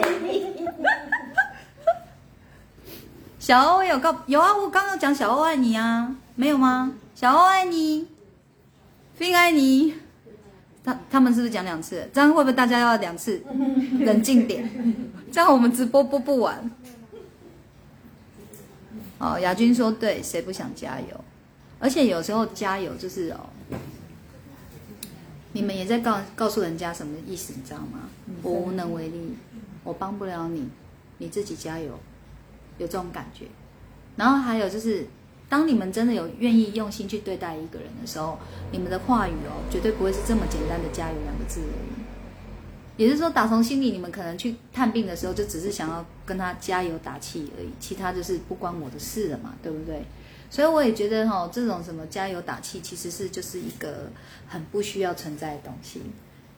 小欧有告有啊，我刚刚讲小欧爱你啊，没有吗？小欧爱你，飞爱你，他他们是不是讲两次？这样会不会大家要两次？冷静点，这样我们直播播不完。哦，亚军说对，谁不想加油？而且有时候加油就是哦，你们也在告告诉人家什么意思，你知道吗？我无能为力，我帮不了你，你自己加油，有这种感觉。然后还有就是，当你们真的有愿意用心去对待一个人的时候，你们的话语哦，绝对不会是这么简单的“加油”两个字而已。也就是说，打从心里，你们可能去探病的时候，就只是想要跟他加油打气而已，其他就是不关我的事了嘛，对不对？所以我也觉得哈、这种什么加油打气，其实是就是一个很不需要存在的东西。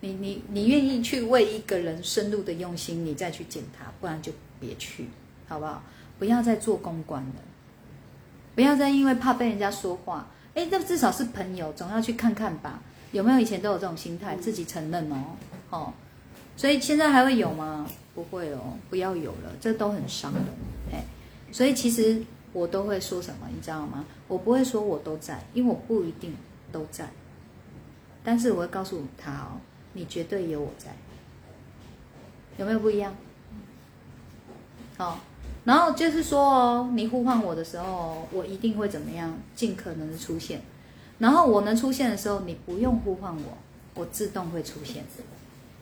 你你你愿意去为一个人深入的用心，你再去见他，不然就别去，好不好？不要再做公关了，不要再因为怕被人家说话，哎，那至少是朋友，总要去看看吧。有没有以前都有这种心态，自己承认哦，哦，所以现在还会有吗？不会哦，不要有了，这都很伤人，哎，所以其实我都会说什么，你知道吗？我不会说我都在，因为我不一定都在，但是我会告诉他哦，你绝对有我在，有没有不一样？好、然后就是说哦，你呼唤我的时候，我一定会怎么样，尽可能的出现。然后我能出现的时候，你不用呼唤我，我自动会出现。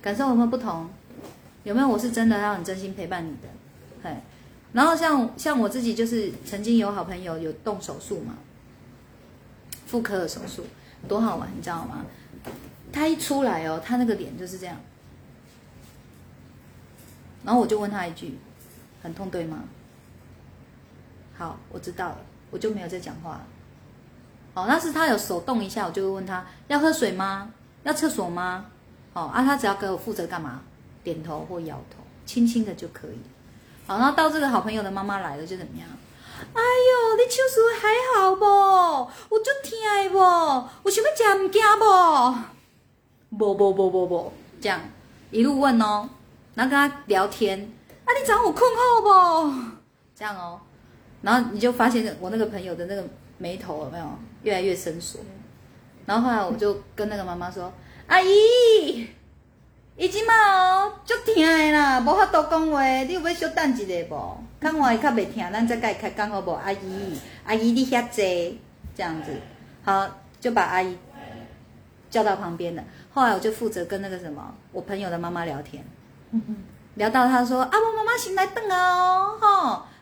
感受有没有不同？有没有我是真的让你真心陪伴你的？嘿，然后像像我自己就是曾经有好朋友有动手术嘛，妇科的手术多好玩，你知道吗？他一出来哦，他那个脸就是这样，然后我就问他一句：“很痛对吗？”好，我知道了，我就没有再讲话了。哦，那是他有手动一下，我就会问他要喝水吗？要厕所吗？哦，啊，他只要给我负责干嘛？点头或摇头，轻轻的就可以。好，然后到这个好朋友的妈妈来了，就怎么样？哎呦，你手术还好不？有足痛的不？有想要吃物件不？不不不不不，这样一路问哦，然后跟他聊天。啊，你早上有困好不？这样哦，然后你就发现我那个朋友的那个眉头有没有越来越深锁？然后后来我就跟那个妈妈说：“阿姨，伊即马哦足疼的啦，无法度讲话，你有要小等一下无？看我伊较袂疼，咱再甲伊开讲好无？阿姨，阿姨你遐坐，这样子，好，就把阿姨叫到旁边了。后来我就负责跟那个什么我朋友的妈妈聊天，聊到他说：“啊，我妈妈醒来等哦，吼，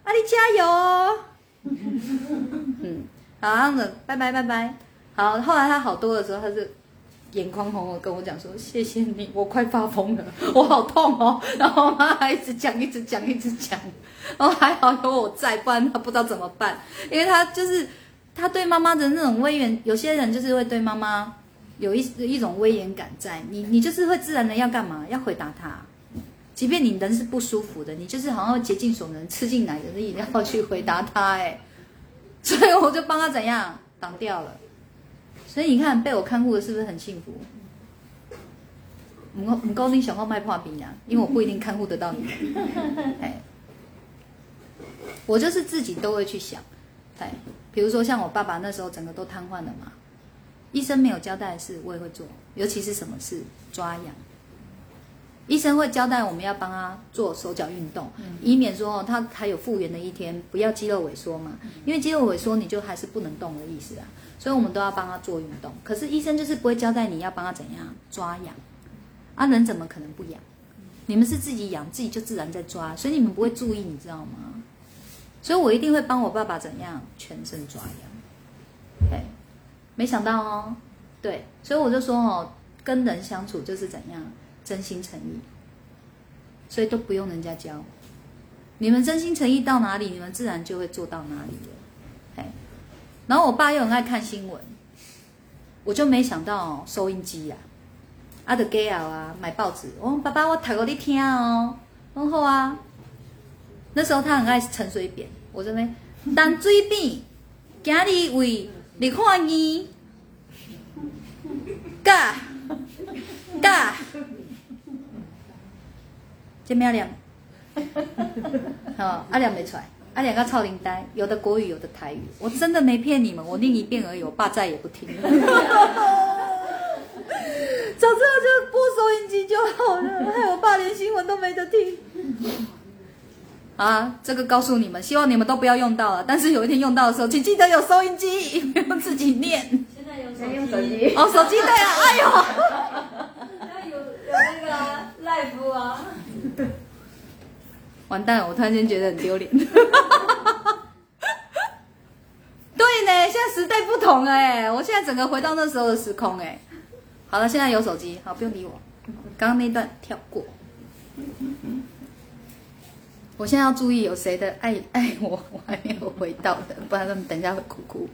啊你加油。”嗯，好，这样子，拜拜拜拜。好，后来他好多的时候，他是眼眶红红跟我讲说：“谢谢你，我快发疯了，我好痛哦。”然后我妈还一直讲，一直讲，一直讲。然后还好有我在，不然他不知道怎么办，因为他就是他对妈妈的那种威严，有些人就是会对妈妈有一一种威严感在，你你就是会自然的要干嘛？要回答他。即便你人是不舒服的，你就是好像竭尽所能吃进来的，你也要去回答他哎，所以我就帮他怎样挡掉了。所以你看，被我看护的是不是很幸福？唔唔高兴想要卖破冰呀，因为我不一定看护得到你。哎，我就是自己都会去想，哎，比如说像我爸爸那时候整个都瘫痪了嘛，医生没有交代的事我也会做，尤其是什么事抓痒。医生会交代我们要帮他做手脚运动，以免说他还有复原的一天，不要肌肉萎缩嘛。因为肌肉萎缩，你就还是不能动的意思啊。所以我们都要帮他做运动。可是医生就是不会交代你要帮他怎样抓痒啊，人怎么可能不痒？你们是自己痒，自己就自然在抓，所以你们不会注意，你知道吗？所以我一定会帮我爸爸怎样全身抓痒。哎，没想到哦，对，所以我就说哦，跟人相处就是怎样真心诚意，所以都不用人家教。你们真心诚意到哪里，你们自然就会做到哪里了。哎，然后我爸又很爱看新闻，我就没想到，收音机呀、啊，的给啊啊，买报纸。我说爸爸，我读给你听哦。然后啊，那时候他很爱陈水扁，我这边淡水扁，今日为你看见，嘎嘎，这喵亮，好，阿亮没出来，阿亮个超灵呆，有的国语，有的台语，我真的没骗你们，我念一遍而已，我爸再也不听了。早知道就播收音机就好了，害我爸连新闻都没得听。啊，这个告诉你们，希望你们都不要用到了。但是有一天用到的时候，请记得有收音机，不用自己念。现在有先用手手机，哦，手机对啊，哎呦，有有那个啊 live 啊，完蛋了，我突然间觉得很丢脸。对呢，现在时代不同了哎，我现在整个回到那时候的时空哎。好了，现在有手机，好，不用理我。刚刚那段跳过。我现在要注意有谁的爱 爱我，我还没有回到的，不然他们等一下会哭哭。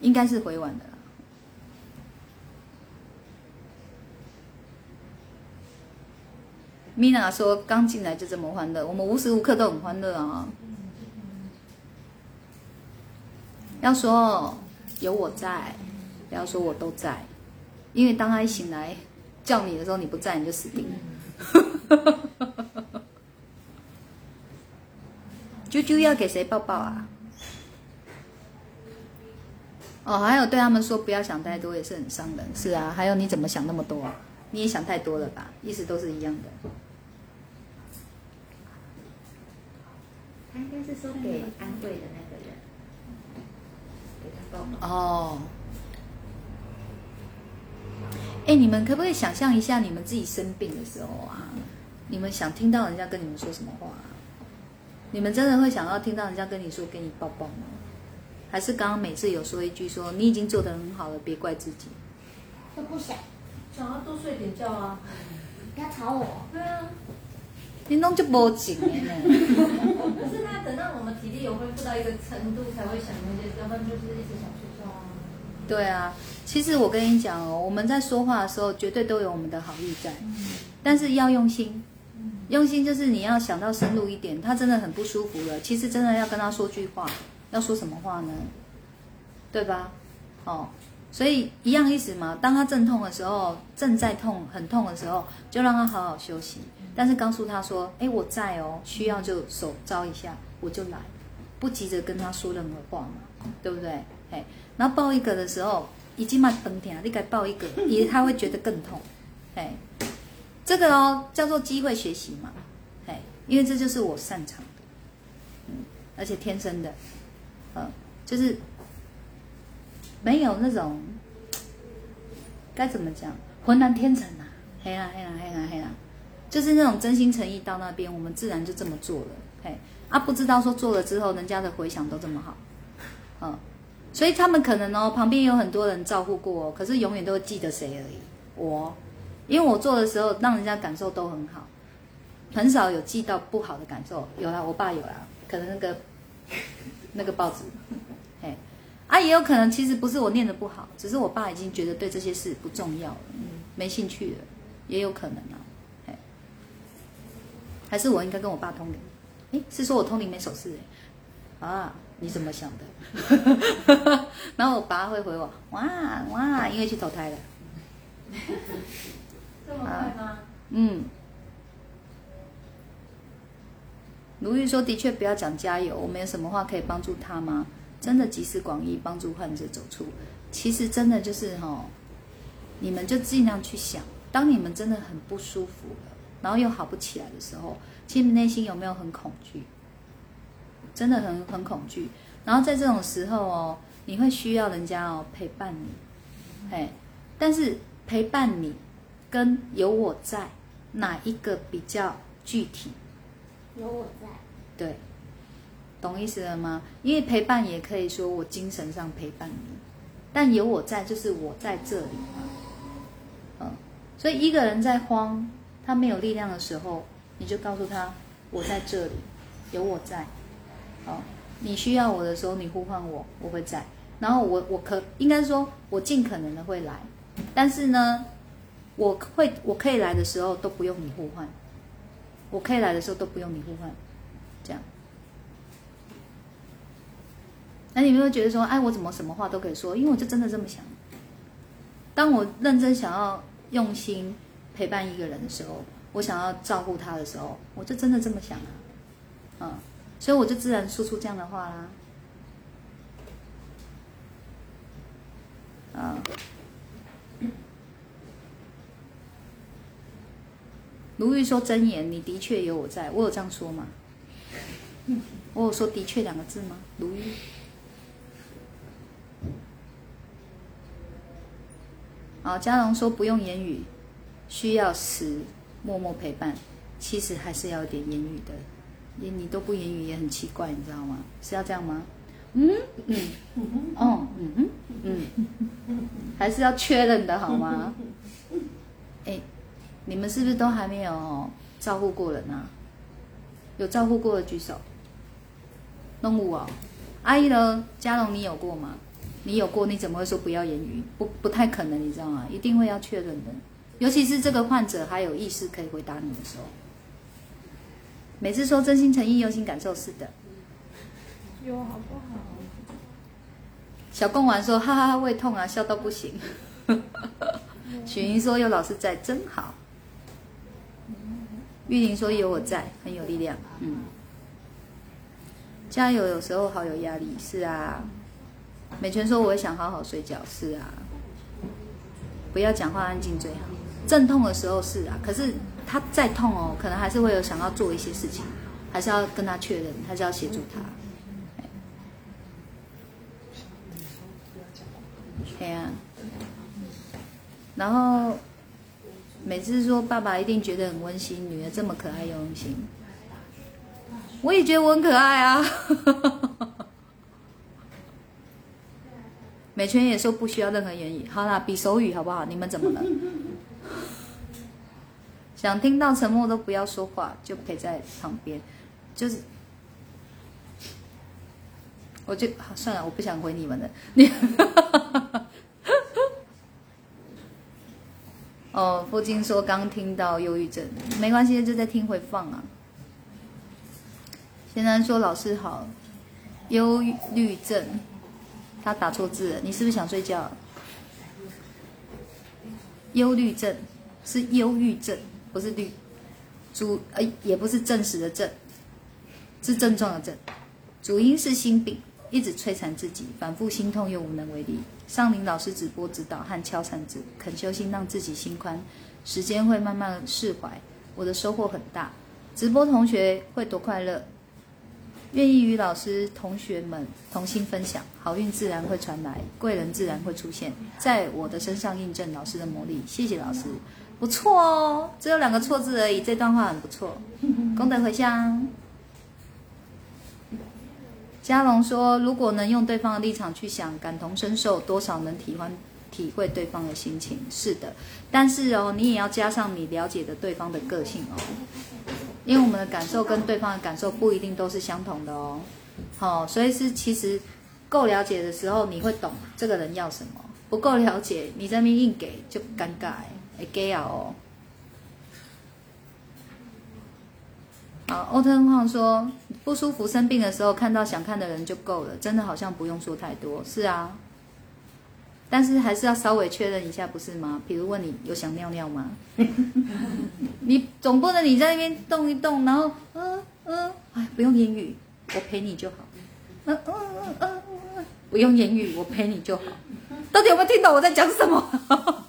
应该是回完的啦。米娜说刚进来就这么欢乐，我们无时无刻都很欢乐啊。要说有我在，不要说我都在，因为当他一醒来叫你的时候，你不在，你就死定了。啾啾要给谁抱抱啊？哦，还有对他们说不要想太多，也是很伤人。是啊，还有你怎么想那么多啊？你也想太多了吧？意思都是一样的。他应该是说给安慰的那个人，给他抱抱。哦，哎，你们可不可以想象一下，你们自己生病的时候啊，你们想听到人家跟你们说什么话、啊？你们真的会想要听到人家跟你说给你抱抱吗？还是刚刚每次有说一句说你已经做得很好了，别怪自己。都不想，想要多睡点觉啊。不要吵我。对啊，你弄就无劲的呢。可是他等到我们体力有恢复到一个程度才会想那些，要不然就是一直想睡觉啊。对啊，其实我跟你讲哦，我们在说话的时候绝对都有我们的好意在，但是要用心。用心就是你要想到深入一点，他真的很不舒服了。其实真的要跟他说句话，要说什么话呢？对吧？哦，所以一样意思嘛。当他阵痛的时候，正在痛、很痛的时候，就让他好好休息。但是告诉他说：“哎，我在哦，需要就手招一下，我就来，不急着跟他说任何话嘛，对不对？哎，然后抱一个的时候，已经蛮崩天，你该抱一个，也他会觉得更痛，哎。”这个哦，叫做机会学习嘛，哎，因为这就是我擅长的，嗯，而且天生的，呃，就是没有那种该怎么讲，浑然天成啊，黑啦黑啦黑啦黑啦，就是那种真心诚意到那边，我们自然就这么做了，嘿，啊，不知道说做了之后，人家的回响都这么好，嗯，所以他们可能哦，旁边有很多人照顾过哦，可是永远都会记得谁而已，我。因为我做的时候，让人家感受都很好，很少有记到不好的感受。有啦，我爸有啦，可能那个 那个报纸，嘿，啊，也有可能其实不是我念的不好，只是我爸已经觉得对这些事不重要了，没兴趣了，也有可能啊，还是我应该跟我爸通灵？诶，是说我通灵没手势诶，啊，你怎么想的？然后我爸会回我，哇哇，因为去投胎了。这么快吗？嗯，卢玉说：“的确，不要讲加油，我们有什么话可以帮助他吗？真的集思广益，帮助患者走出。其实真的就是哈、你们就尽量去想，当你们真的很不舒服了，然后又好不起来的时候，其实内心有没有很恐惧？真的很很恐惧。然后在这种时候哦，你会需要人家哦陪伴你，哎，但是陪伴你。”跟有我在哪一个比较具体？有我在，对，懂意思了吗？因为陪伴也可以说我精神上陪伴你，但有我在就是我在这里嘛。嗯，所以一个人在慌，他没有力量的时候，你就告诉他我在这里，有我在。哦，你需要我的时候，你呼唤我，我会在。然后我我可应该说，我尽可能的会来，但是呢，我会我可以来的时候都不用你呼唤，我可以来的时候都不用你呼唤，这样。那你们有觉得说，哎，我怎么什么话都可以说？因为我就真的这么想。当我认真想要用心陪伴一个人的时候，我想要照顾他的时候，我就真的这么想啊，嗯，所以我就自然说出这样的话啦。啊，卢玉说真言，你的确有我在，我有这样说吗？我有说的确两个字吗？卢玉。好，嘉荣说不用言语，需要时默默陪伴。其实还是要点言语的，你你都不言语也很奇怪，你知道吗？是要这样吗？嗯嗯哦嗯嗯嗯，还是要确认的好吗？哎，你们是不是都还没有照顾过人啊？有照顾过的举手。动物哦，阿姨呢？嘉荣，你有过吗？你有过，你怎么会说不要言语？不，不太可能，你知道吗？一定会要确认的，尤其是这个患者还有意识可以回答你的时候。每次说真心诚意、用心感受，是的。有好不好？小贡丸说：“哈哈哈，胃痛啊，笑到不行。”许云说：“有老师在，真好。”玉玲说：“有我在，很有力量。”嗯，加油，有时候好有压力，是啊。美泉说：“我也想好好睡觉。”是啊，不要讲话，安静最好。阵痛的时候是啊，可是他再痛哦，可能还是会有想要做一些事情，还是要跟他确认，还是要协助他。对呀，然后每次说爸爸一定觉得很温馨，女儿这么可爱又用心，我也觉得我很可爱啊。美泉也说不需要任何言语，好啦，比手语好不好？你们怎么了？想听到沉默都不要说话，就陪在旁边，就是，我就好算了，我不想回你们了。你，哦，父亲说刚听到忧郁症，没关系，就在听回放啊。先生说老师好，忧郁症。他打错字了，你是不是想睡觉？忧郁症是忧郁症，不是虑。主呃也不是证实的证，是症状的症。主因是心病，一直摧残自己，反复心痛又无能为力。上林老师直播指导和敲禅子，恳修心让自己心宽，时间会慢慢释怀。我的收获很大，直播同学会多快乐。愿意与老师、同学们同心分享，好运自然会传来，贵人自然会出现，在我的身上印证老师的魔力。谢谢老师，不错哦，只有两个错字而已，这段话很不错。功德回向。嘉龙说：“如果能用对方的立场去想，感同身受，多少能体会体会对方的心情。”是的，但是哦，你也要加上你了解的对方的个性哦。因为我们的感受跟对方的感受不一定都是相同的哦，好，所以是其实够了解的时候，你会懂这个人要什么；不够了解，你在那边硬给就尴尬，会给啊哦。好，欧特胖说不舒服生病的时候，看到想看的人就够了，真的好像不用说太多。是啊。但是还是要稍微确认一下，不是吗？比如问你有想尿尿吗？你总不能你在那边动一动，然后嗯嗯，哎，不用言语，我陪你就好。嗯嗯嗯嗯，不用言语，我陪你就好。到底有没有听懂我在讲什么？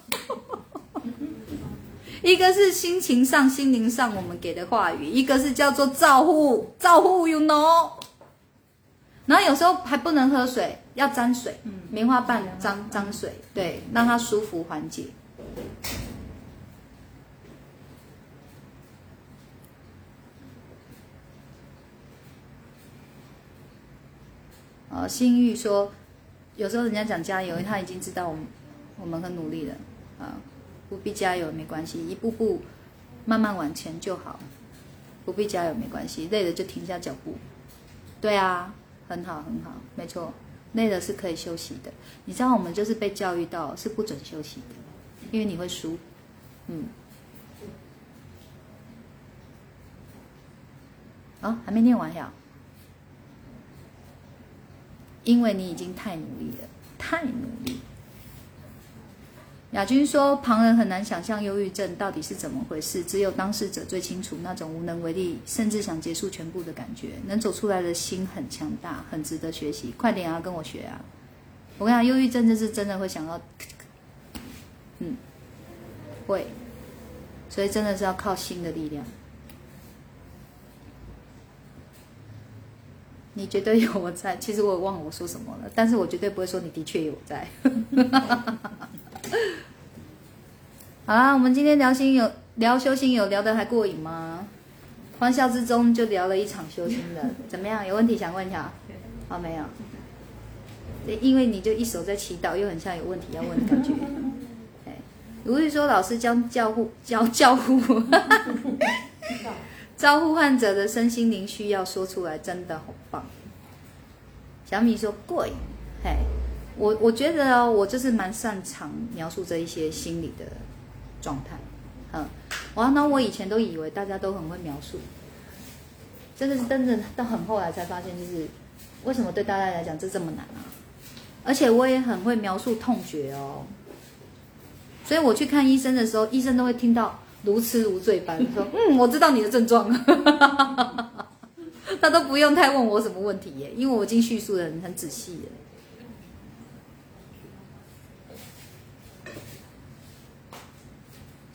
一个是心情上、心灵上我们给的话语，一个是叫做照护，照护，you know。然后有时候还不能喝水，要沾水，棉花棒沾沾水，对，让它舒服缓解。呃，心玉说，有时候人家讲加油，他已经知道我们我们很努力了，啊、呃。不必加油没关系，一步步慢慢往前就好，不必加油没关系，累了就停下脚步。对啊，很好很好，没错，累了是可以休息的。你知道我们就是被教育到是不准休息的，因为你会输。嗯。啊，还没念完呀。因为你已经太努力了，太努力。亚军说，旁人很难想象忧郁症到底是怎么回事，只有当事者最清楚那种无能为力，甚至想结束全部的感觉。能走出来的心很强大，很值得学习。快点啊，跟我学啊！我跟你讲，忧郁症就是真的会想要，嗯，会，所以真的是要靠心的力量。你绝对有我在，其实我也忘了我说什么了，但是我绝对不会说你的确有在。好啦，我们今天聊心有聊修心有聊得还过瘾吗？欢笑之中就聊了一场修心的，怎么样？有问题想问一下？好，没有。因为你就一手在祈祷，又很像有问题要问的感觉。哎如玉说老师将教护教教护。招呼 患者的身心灵需要说出来，真的好棒。小米说过瘾，嘿，我我觉得哦，我就是蛮擅长描述这一些心理的状态，嗯，完那，我以前都以为大家都很会描述，真的是真的到很后来才发现，就是为什么对大家来讲这这么难啊？而且我也很会描述痛觉哦，所以我去看医生的时候，医生都会听到。如痴如醉般说：“嗯，我知道你的症状。”他都不用太问我什么问题耶，因为我已经叙述的很很仔细了。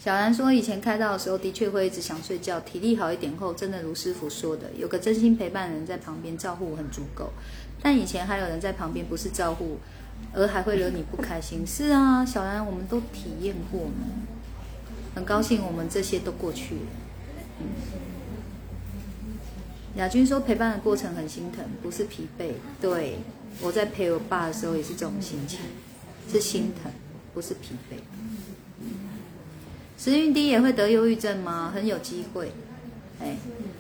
小兰说：“以前开刀的时候，的确会一直想睡觉。体力好一点后，真的如师傅说的，有个真心陪伴的人在旁边照顾很足够。但以前还有人在旁边，不是照顾，而还会惹你不开心。是啊，小兰，我们都体验过呢。”很高兴我们这些都过去了。嗯，亚军说陪伴的过程很心疼，不是疲惫。对，我在陪我爸的时候也是这种心情，是心疼，不是疲惫。时运低也会得忧郁症吗？很有机会。哎，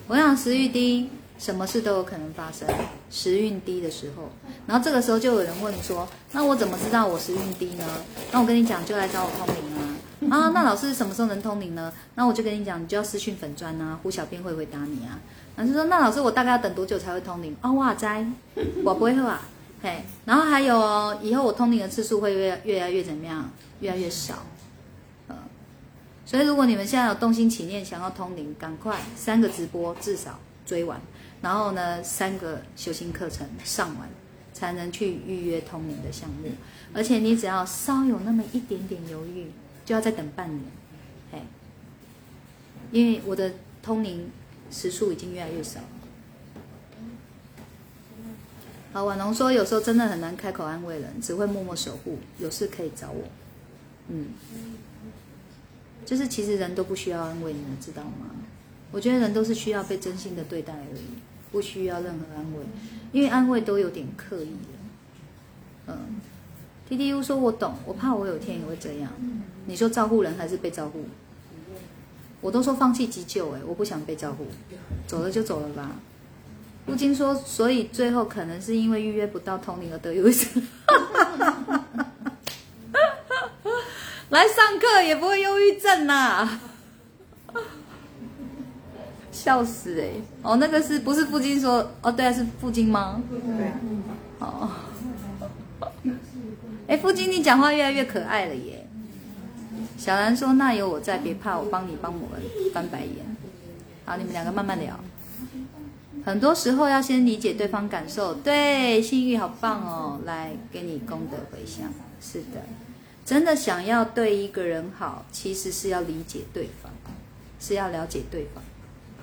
我想时运低，什么事都有可能发生。时运低的时候，然后这个时候就有人问说：那我怎么知道我时运低呢？那我跟你讲，就来找我通灵啊。啊，那老师什么时候能通灵呢？那我就跟你讲，你就要私讯粉砖啊，胡小编会回答你啊。然后就说，那老师我大概要等多久才会通灵？哦，哇塞，我不会喝啊。嘿，然后还有哦以后我通灵的次数会越越来越怎么样？越来越少。所以如果你们现在有动心起念想要通灵，赶快三个直播至少追完，然后呢三个修行课程上完，才能去预约通灵的项目。而且你只要稍有那么一点点犹豫。就要再等半年，嘿，因为我的通灵时数已经越来越少。好，婉龙说有时候真的很难开口安慰人，只会默默守护，有事可以找我。嗯，就是其实人都不需要安慰，你们知道吗？我觉得人都是需要被真心的对待而已，不需要任何安慰，因为安慰都有点刻意了。嗯，T T U 说我懂，我怕我有天也会这样。你说照顾人还是被照顾？我都说放弃急救，哎，我不想被照顾，走了就走了吧。不禁说，所以最后可能是因为预约不到通灵而得忧郁症。来上课也不会忧郁症呐，笑死哎！哦，那个是不是附近说？哦，对啊，是附近吗？对。哦。哎，附近你讲话越来越可爱了耶。小兰说：“那有我在，别怕，我帮你帮我们翻白眼。好，你们两个慢慢聊。很多时候要先理解对方感受。对，幸运好棒哦，来给你功德回向。是的，真的想要对一个人好，其实是要理解对方，是要了解对方，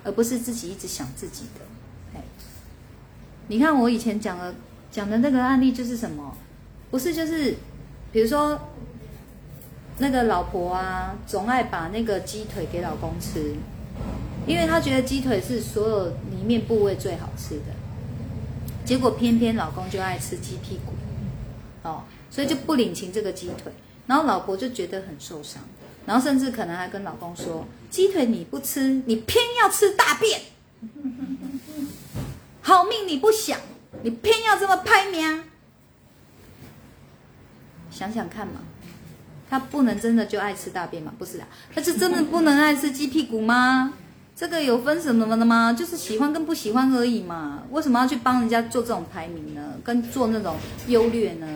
而不是自己一直想自己的。哎，你看我以前讲的讲的那个案例就是什么？不是就是，比如说。”那个老婆啊，总爱把那个鸡腿给老公吃，因为她觉得鸡腿是所有里面部位最好吃的。结果偏偏老公就爱吃鸡屁股，哦，所以就不领情这个鸡腿，然后老婆就觉得很受伤，然后甚至可能还跟老公说：鸡腿你不吃，你偏要吃大便，好命你不想，你偏要这么拍命。想想看嘛，他不能真的就爱吃大便吗？不是啊，他是真的不能爱吃鸡屁股吗？这个有分什么的吗？就是喜欢跟不喜欢而已嘛。为什么要去帮人家做这种排名呢？跟做那种优劣呢？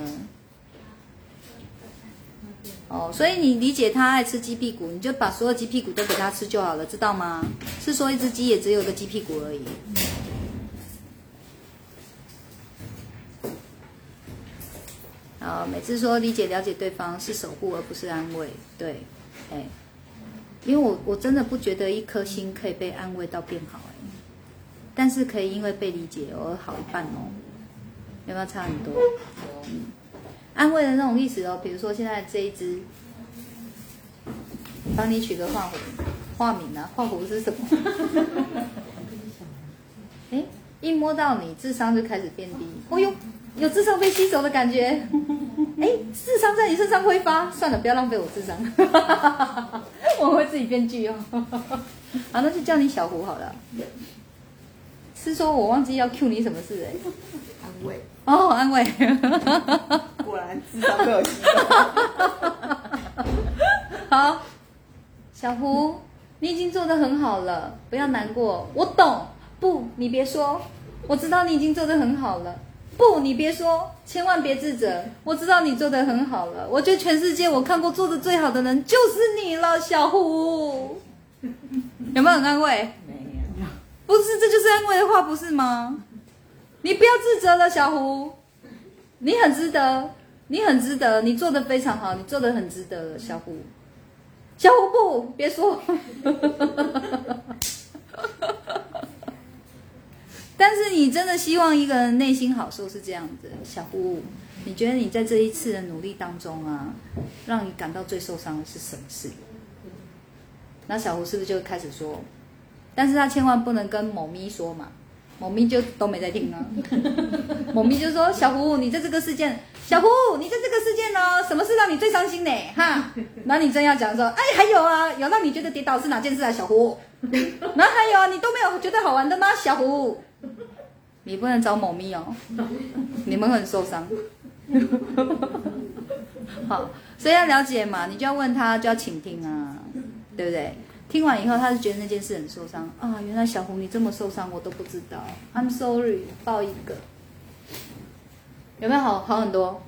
哦，所以你理解他爱吃鸡屁股，你就把所有鸡屁股都给他吃就好了，知道吗？是说一只鸡也只有个鸡屁股而已。啊，每次说理解了解对方是守护而不是安慰，对，哎，因为我我真的不觉得一颗心可以被安慰到变好哎，但是可以因为被理解而好一半哦，有没有差很多？嗯，安慰的那种意思哦，比如说现在这一只，帮你取个化虎化名啊，化虎是什么？哎，一摸到你智商就开始变低，哦呦。有智商被吸走的感觉，哎，智商在你身上挥发，算了，不要浪费我智商，我会自己编剧哦。好，那就叫你小胡好了。是说我忘记要 Q 你什么事哎？安慰哦，安慰。果然智商被我吸走。好，小胡，你已经做得很好了，不要难过，我懂。不，你别说，我知道你已经做得很好了。不，你别说，千万别自责。我知道你做的很好了。我觉得全世界我看过做的最好的人就是你了，小胡。有没有很安慰？没有。不是，这就是安慰的话，不是吗？你不要自责了，小胡。你很值得，你很值得，你做的非常好，你做的很值得，小胡。小胡不，别说。但是你真的希望一个人内心好受是这样子，小胡，你觉得你在这一次的努力当中啊，让你感到最受伤的是什么事？那小胡是不是就开始说？但是他千万不能跟某咪说嘛，某咪就都没在听啊。某咪就说：“小胡，你在这个事件，小胡，你在这个事件呢，什么事让你最伤心呢？哈，那你真要讲说，哎，还有啊，有让你觉得跌倒是哪件事啊，小胡？那还有啊，你都没有觉得好玩的吗，小胡？”你不能找某咪哦，你们很受伤。好，所以要了解嘛，你就要问他，就要倾听啊，对不对？听完以后，他就觉得那件事很受伤啊。原来小红你这么受伤，我都不知道。I'm sorry，抱一个，有没有好好很多？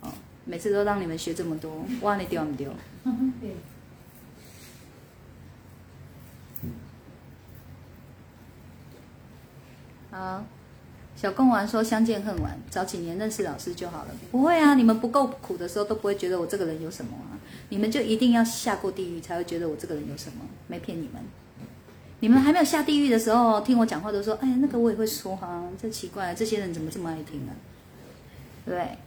哦，每次都让你们学这么多，哇，你丢不丢？好。小贡丸说：“相见恨晚，早几年认识老师就好了。不会啊，你们不够苦的时候都不会觉得我这个人有什么。你们就一定要下过地狱才会觉得我这个人有什么。没骗你们，你们还没有下地狱的时候，听我讲话都说：哎呀，那个我也会说哈，这奇怪，这些人怎么这么爱听啊？对不对？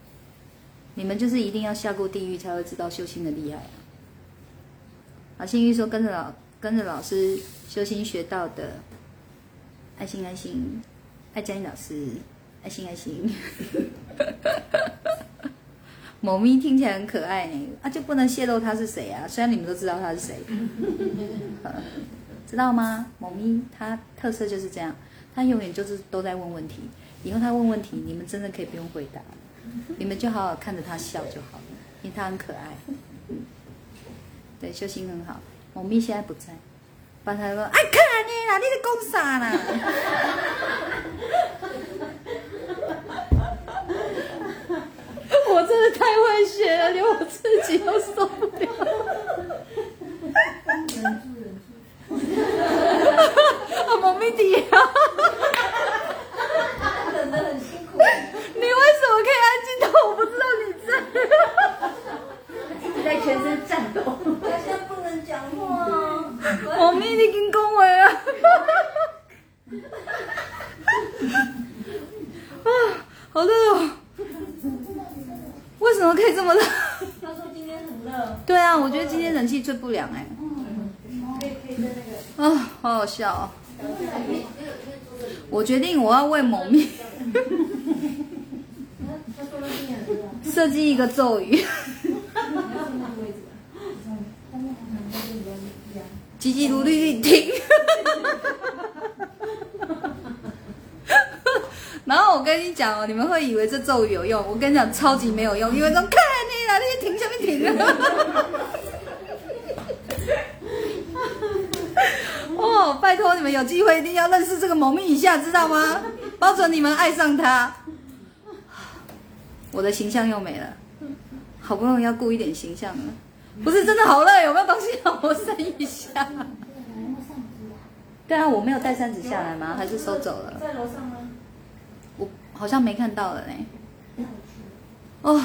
你们就是一定要下过地狱才会知道修心的厉害啊。啊，幸运说跟着老跟着老师修心学到的，爱心爱心。”爱佳音老师，爱心爱心，某咪听起来很可爱呢，啊就不能泄露他是谁啊？虽然你们都知道他是谁，知道吗？某咪他特色就是这样，他永远就是都在问问题，以后他问问题，你们真的可以不用回答，你们就好好看着他笑就好了，因为他很可爱，对，修行很好。某咪现在不在。把他说，哎，看你啦，你在讲啥啦？我真的太会学了，连我自己都受不了。忍住，忍住。啊，猫咪弟啊！忍得很辛苦。你为什么可以安静到我不知道你在？你在全身颤抖。好像不能讲话。猫咪，你跟恭维啊！啊，好热哦！为什么可以这么热？他说今天很热。对啊，我觉得今天冷气最不良哎、嗯，可以可以在那个。啊，好好笑啊。我决定我要为某面。设计一个咒语。积极努力听。然后我跟你讲哦，你们会以为这咒语有用，我跟你讲超级没有用，因为说看你啦，你停下面停了。哦，拜托你们有机会一定要认识这个蒙面一下，知道吗？保准你们爱上他。我的形象又没了，好不容易要顾一点形象了，不是真的好累，有没有东西让我伸一下？对啊，我没有带扇子下来吗？还是收走了？在楼上？好像没看到了嘞。哦，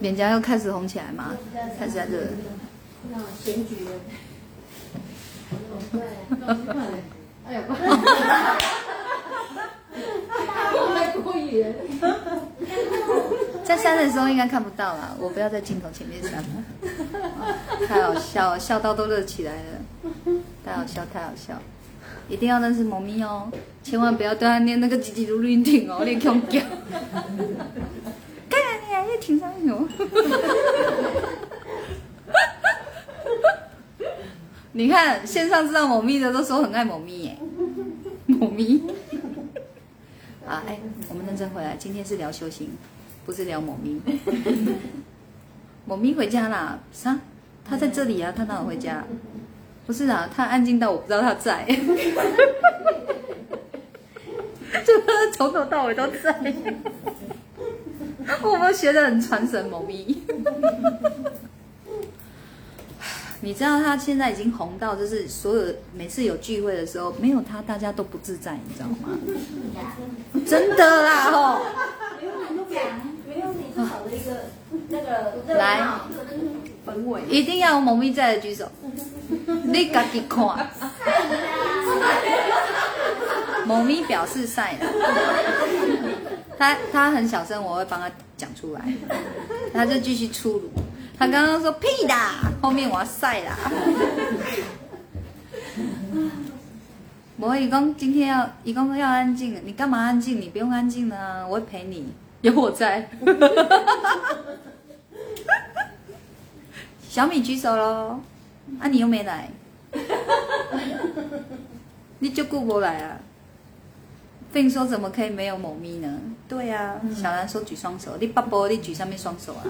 脸颊又开始红起来吗？开始在这。选举的，哎呀，太过瘾。在扇的时候应该看不到啦，我不要在镜头前面扇了。太好笑了，笑到都热起来了，太好笑，太好笑。一定要认识猫咪哦，千万不要对它念那个叽叽噜噜听哦，你恐叫。干你还是挺上油。你看线上知道某咪的都说很爱某咪耶，某咪。啊，哎，我们认真回来，今天是聊修行，不是聊某咪。某咪回家啦？啥？它在这里啊，它哪有回家？不是啊，他安静到我不知道他在。就他从头到尾都在。我们学的很传神，某咪。你知道他现在已经红到，就是所有每次有聚会的时候，没有他大家都不自在，你知道吗？真的啦吼！没有你没有你是少了一个那个热来闹氛围。一定要有某咪在的举手，你自己看。某咪表示晒了，他他很小声，我会帮他讲出来，他就继续粗鲁。他刚刚说屁的，后面我要晒啦。我一共今天要一共要安静，你干嘛安静？你不用安静呢，我会陪你，有我在。小米举手喽，啊你又没来，你就顾不来啊？并说怎么可以没有某咪呢？对啊，小兰说举双手，你爸爸你举上面双手啊，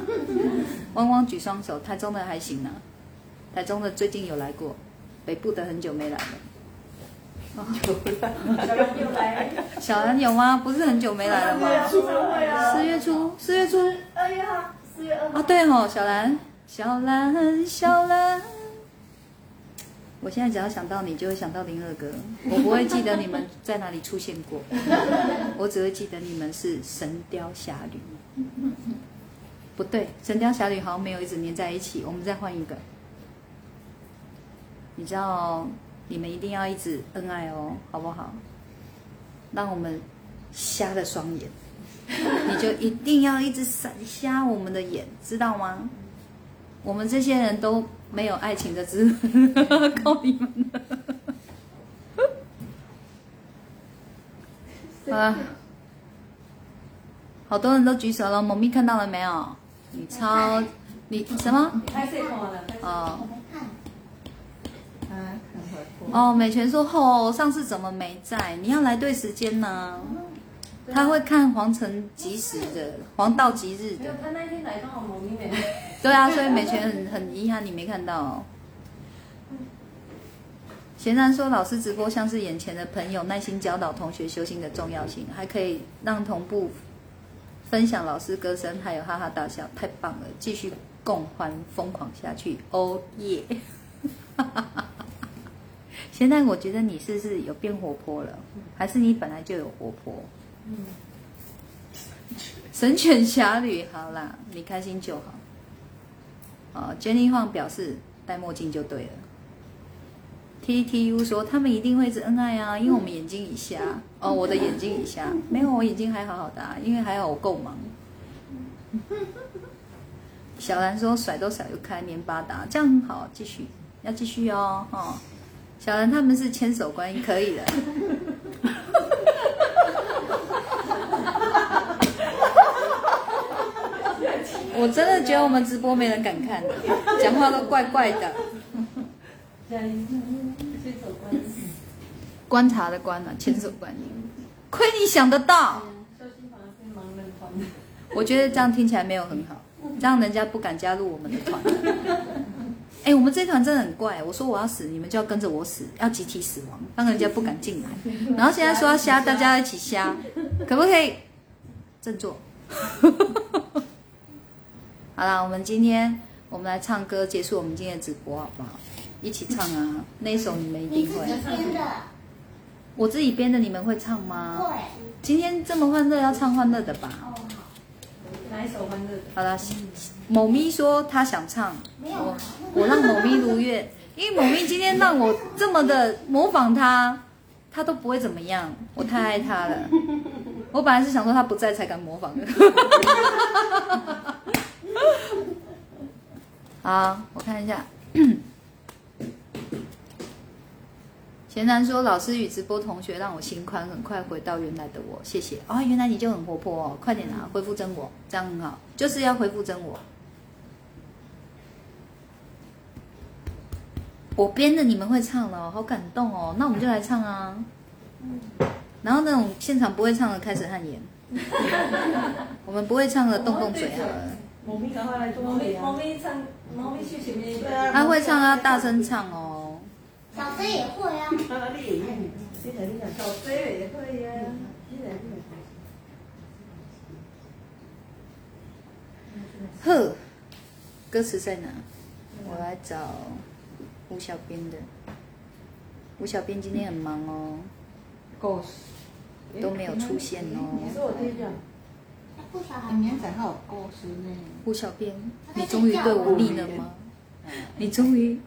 汪汪举双手，台中的还行啊，台中的最近有来过，北部的很久没来了。小兰有来，小兰有吗？不是很久没来了吗？会啊，四月初，四月初二月号，四月二号啊，对吼、小兰，小兰，小兰。我现在只要想到你，就会想到林二哥。我不会记得你们在哪里出现过，我只会记得你们是《神雕侠侣》。不对，《神雕侠侣》好像没有一直粘在一起，我们再换一个。你知道，你们一定要一直恩爱哦，好不好？让我们瞎了双眼，你就一定要一直闪瞎我们的眼，知道吗？我们这些人都没有爱情的资本，靠你们了。啊，好多人都举手了，萌咪看到了没有？你超你什么？拍摄看完了，哦。哦，美泉说吼、上次怎么没在？你要来对时间呢、他会看黄辰吉时的，黄道吉日的。他那天来刚好某咪没来，对啊，所以美泉很很遗憾你没看到、哦。贤然说，老师直播像是眼前的朋友，耐心教导同学修心的重要性，还可以让同步分享老师歌声，还有哈哈大笑，太棒了！继续共欢疯狂下去，哦耶！现在我觉得你是不是有变活泼了？还是你本来就有活泼？神犬侠侣，好啦，你开心就好。哦，Jenny Huang 表示戴墨镜就对了。TTU 说他们一定会一直恩爱啊，因为我们眼睛以下。哦，我的眼睛以下没有，我眼睛还好好的、啊，因为还好我够忙。小兰说甩都甩不开，黏巴达，这样很好，继续要继续哦，哦。小兰他们是千手观音可以的 我真的觉得我们直播没人敢看讲话都怪怪的观察的观啊千手观音。亏你想得到我觉得这样听起来没有很好让人家不敢加入我们的团。哎、我们这团真的很怪。我说我要死，你们就要跟着我死，要集体死亡，让人家不敢进来。然后现在说要瞎，大家一起瞎，可不可以振作？好啦，我们今天我们来唱歌，结束我们今天的直播，好不好？一起唱啊！那一首你们一定会我自己编的，你们会唱吗？会。今天这么欢乐，要唱欢乐的吧？哪一首欢乐的？好了，某咪说他想唱，我让某咪如愿，因为某咪今天让我这么的模仿他，他都不会怎么样，我太爱他了。我本来是想说他不在才敢模仿的。好，我看一下。贤南说：“老师与直播同学让我心宽，很快回到原来的我，谢谢。啊、原来你就很活泼哦，快点啊，恢复真我，这样很好，就是要恢复真我。我编的你们会唱了哦，好感动哦，那我们就来唱啊。然后那种现场不会唱的开始汗颜，我们不会唱的动动嘴好了。猫咪赶快来猫咪猫咪唱，猫咪去前面。他会唱要大声唱哦。小飞也会啊。啊，你也用，你来你来，小 C 也会呀。你来你来。呵，歌词在哪？我来找吴小编的。吴小编今天很忙哦，都没有出现哦。你说我听讲，明仔还有故事呢。吴小编，你终于对我腻了吗？你终于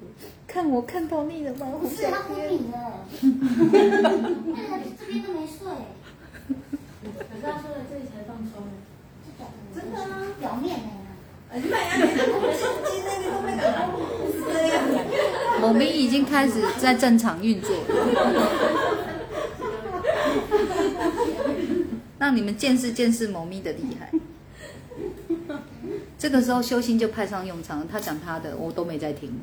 看我看到你了吗？不是他昏迷了，那个这边都没睡，可是他说的这里才放松。真的啊表面的哎呀妈呀！你今天你都没敢公布这样。某明已经开始在正常运作了，让你们见识见识某咪的厉害。这个时候修心就派上用场了，他讲他的，我都没在听。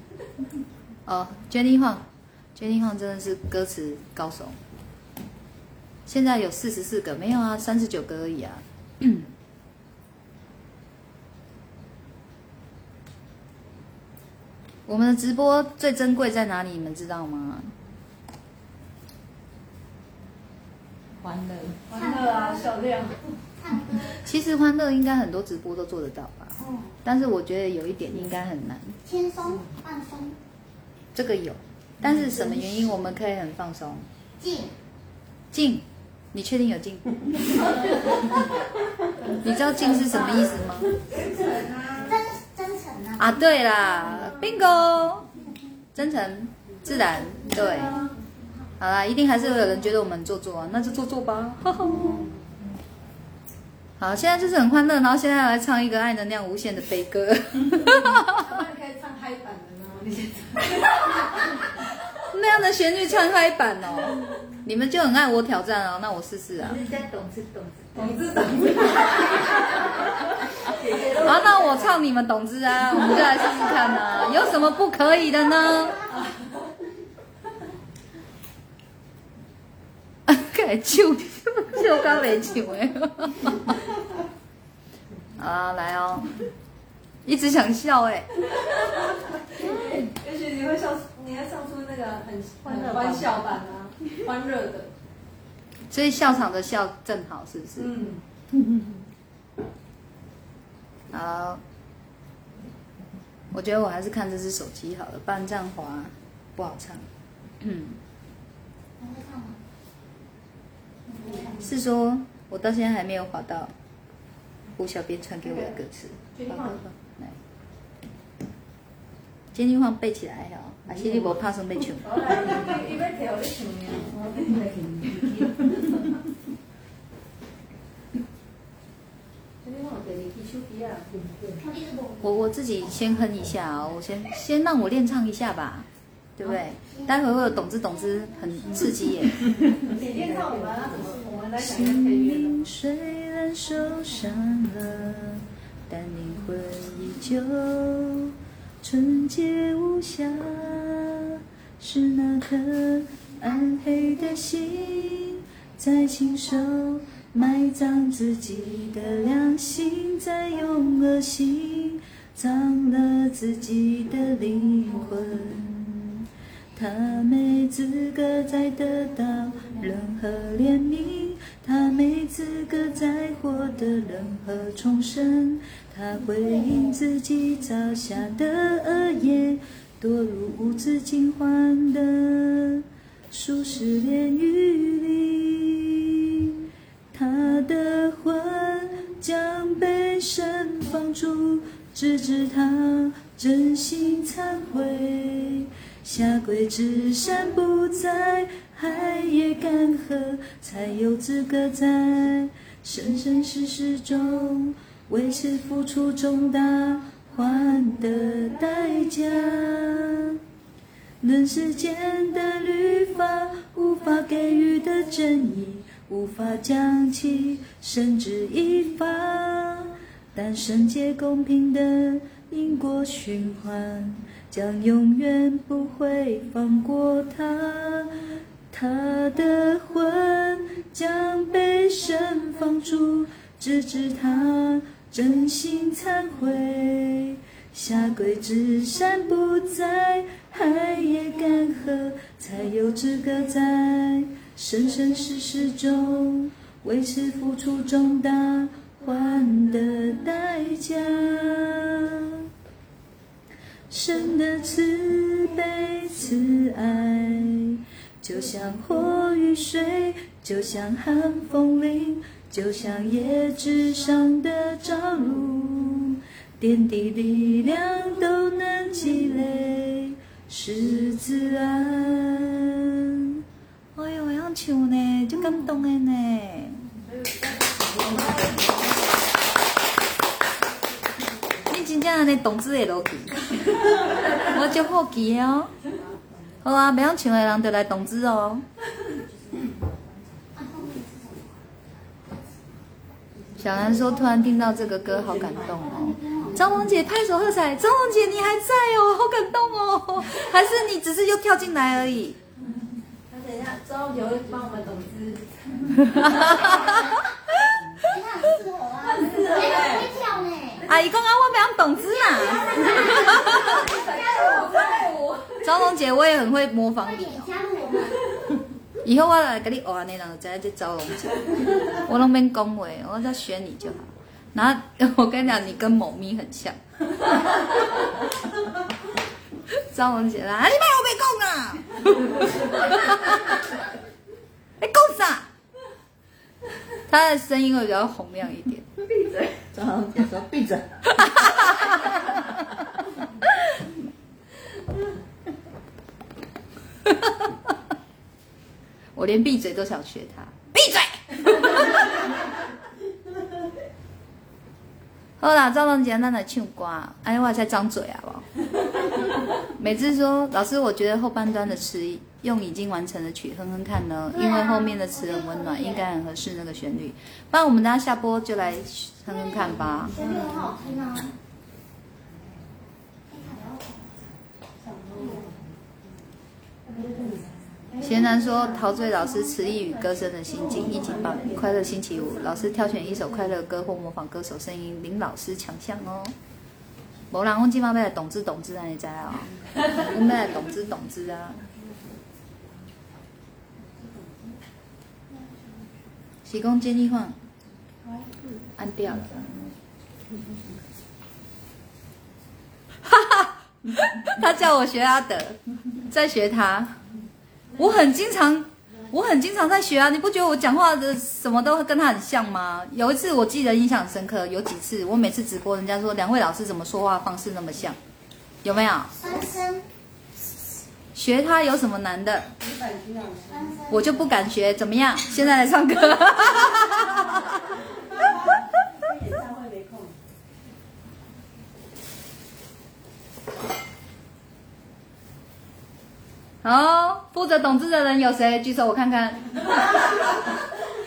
哦，Jenny Huang，Jenny Huang 真的是歌词高手。现在有四十四个，没有啊，三十九个而已啊。我们的直播最珍贵在哪里？你们知道吗？欢乐，欢乐啊，小亮。其实欢乐应该很多直播都做得到吧，嗯，但是我觉得有一点应该很难。轻松放松，这个有，但是什么原因我们可以很放松？静，静，你确定有静？你知道静是什么意思吗？真真诚啊。啊，对啦，bingo，真诚、自然，对。好啦，一定还是会有人觉得我们很做作啊，那就做作吧。好，现在就是很欢乐，然后现在来唱一个爱能量无限的悲歌。可以唱嗨版。那样的旋律唱嗨版哦，你们就很爱我挑战哦，那我试试啊。是在懂是懂懂知懂知。好，那我唱你们懂之啊，我们就来试试看啊，有什么不可以的呢？改唱，就刚没唱的。好啊，来哦，一直想笑哎。也许你会笑，你要唱出那个很很欢笑版啊，欢乐的。所以笑场的笑正好，是不是？嗯。好，我觉得我还是看这只手机好了，不然这样滑不好唱。嗯，还会唱吗？是说我到现在还没有滑到胡小编传给我的歌词。好好今天话背起来哦，啊，是你无拍算要唱。伊要摕互你唱，我我自己先哼一下哦，我先先让我练唱一下吧，对不对？待会会有懂之懂之，很刺激耶。你练唱我们要怎么？我们来想一个配乐的。虽然受伤了，但灵魂依旧纯洁无瑕。是那颗暗黑的心，在亲手埋葬自己的良心，在用恶心藏了自己的灵魂。他没资格再得到任何怜悯，他没资格再获得任何重生。他会因自己造下的恶业，堕入无止境欢的舒适炼狱里。他的魂将被神放逐，直至他真心忏悔。下跪至山不在，海也干涸，才有资格在生生世世中为此付出重大换的代价。人世间的律法无法给予的正义，无法将其绳之以法，但圣洁公平的因果循环。将永远不会放过他，他的魂将被神放逐，直至他真心忏悔。下跪之山不在，海也干涸，才有资格在生生世世中为此付出重大换的代价。神的慈悲慈爱，就像火与水，就像寒风林，就像叶子上的朝露，点滴力量都能积累，是自然。哎呦，好唱呢，就感动的呢。你真正安尼动子会落去，我就好奇哦。好啊，袂晓唱的人就来动子哦。小兰说：“突然听到这个歌，好感动哦。”张萌姐拍手喝彩，张萌姐你还在哦，好感动哦。还是你只是又跳进来而已？那等一下，张红姐会帮我们懂资。哎，他很适合啊，哎，他会跳呢。阿姨刚刚，我袂晓动子啦。加入加入，张萌姐，我也很会模仿你哦。加入我们，以后我来跟你学安尼，然后再去招龙姐，我拢免讲话，我再学你就好。然后我跟你讲，你跟某咪很像。张龙姐啦，啊你卖我没讲啊！你讲啥？他的声音会比较洪亮一点。张红姐说闭嘴。我连闭嘴都想学他，闭嘴！好啦，赵龙姐，咱来唱歌。哎，我在张嘴啊！不，每次说老师，我觉得后半段的词用已经完成的曲哼哼看呢，因为后面的词很温暖，应该很合适那个旋律。不然我们等下下播就来哼哼看吧。旋律很好听啊。贤男说：“陶醉老师词意与歌声的心境，一起棒！快乐星期五，老师挑选一首快乐歌或模仿歌手声音，领老师强项哦。无人，我今晚要来懂之懂之，安尼知啊？我们要来懂之懂之啊！是讲建议放，按掉了。哈哈，他叫我学阿德，再学他。”我很经常，我很经常在学啊！你不觉得我讲话的什么都跟他很像吗？有一次我记得印象很深刻，有几次我每次直播，人家说两位老师怎么说话方式那么像，有没有？学他有什么难的？我就不敢学，怎么样？现在来唱歌。演唱会没空。好，负责懂字的人有谁？举手我看看。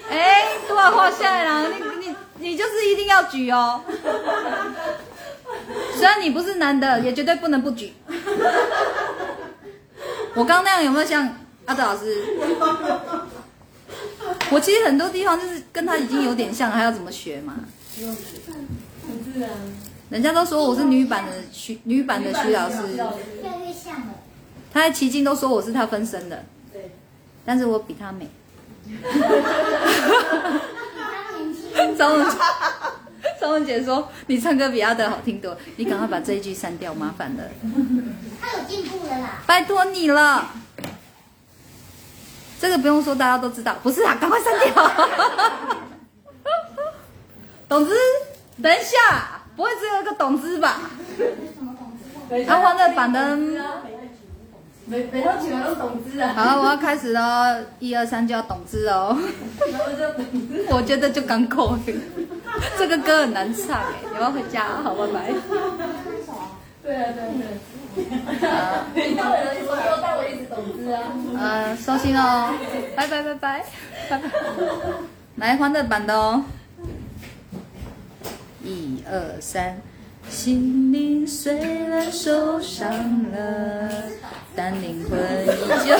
哎，多少画下来了？你你你就是一定要举哦。虽然你不是男的，也绝对不能不举。我刚刚那样有没有像阿德老师？我其实很多地方就是跟他已经有点像，还要怎么学嘛？很自然。人家都说我是女版的徐女版的徐老师。他在奇经都说我是他分身的，对，但是我比他美。张文张文姐说你唱歌比阿德好听多，你赶快把这一句删掉，麻烦了，他有进步了啦。拜托你了。这个不用说，大家都知道，不是啊，赶快删掉。董之，等一下，不会只有一个董之吧？啊，欢乐版的。每每套起来都懂字啊，好了，我要开始喽，一二三就要懂字哦。然后就懂字。我觉得就刚够，这个歌很难唱哎，你要回家，好，拜拜。对啊对对。每套人从头到尾一直懂字啊。呃，收心哦，拜拜拜拜拜拜。来欢乐版的哦，一二三，心灵虽然受伤了，但灵魂依旧。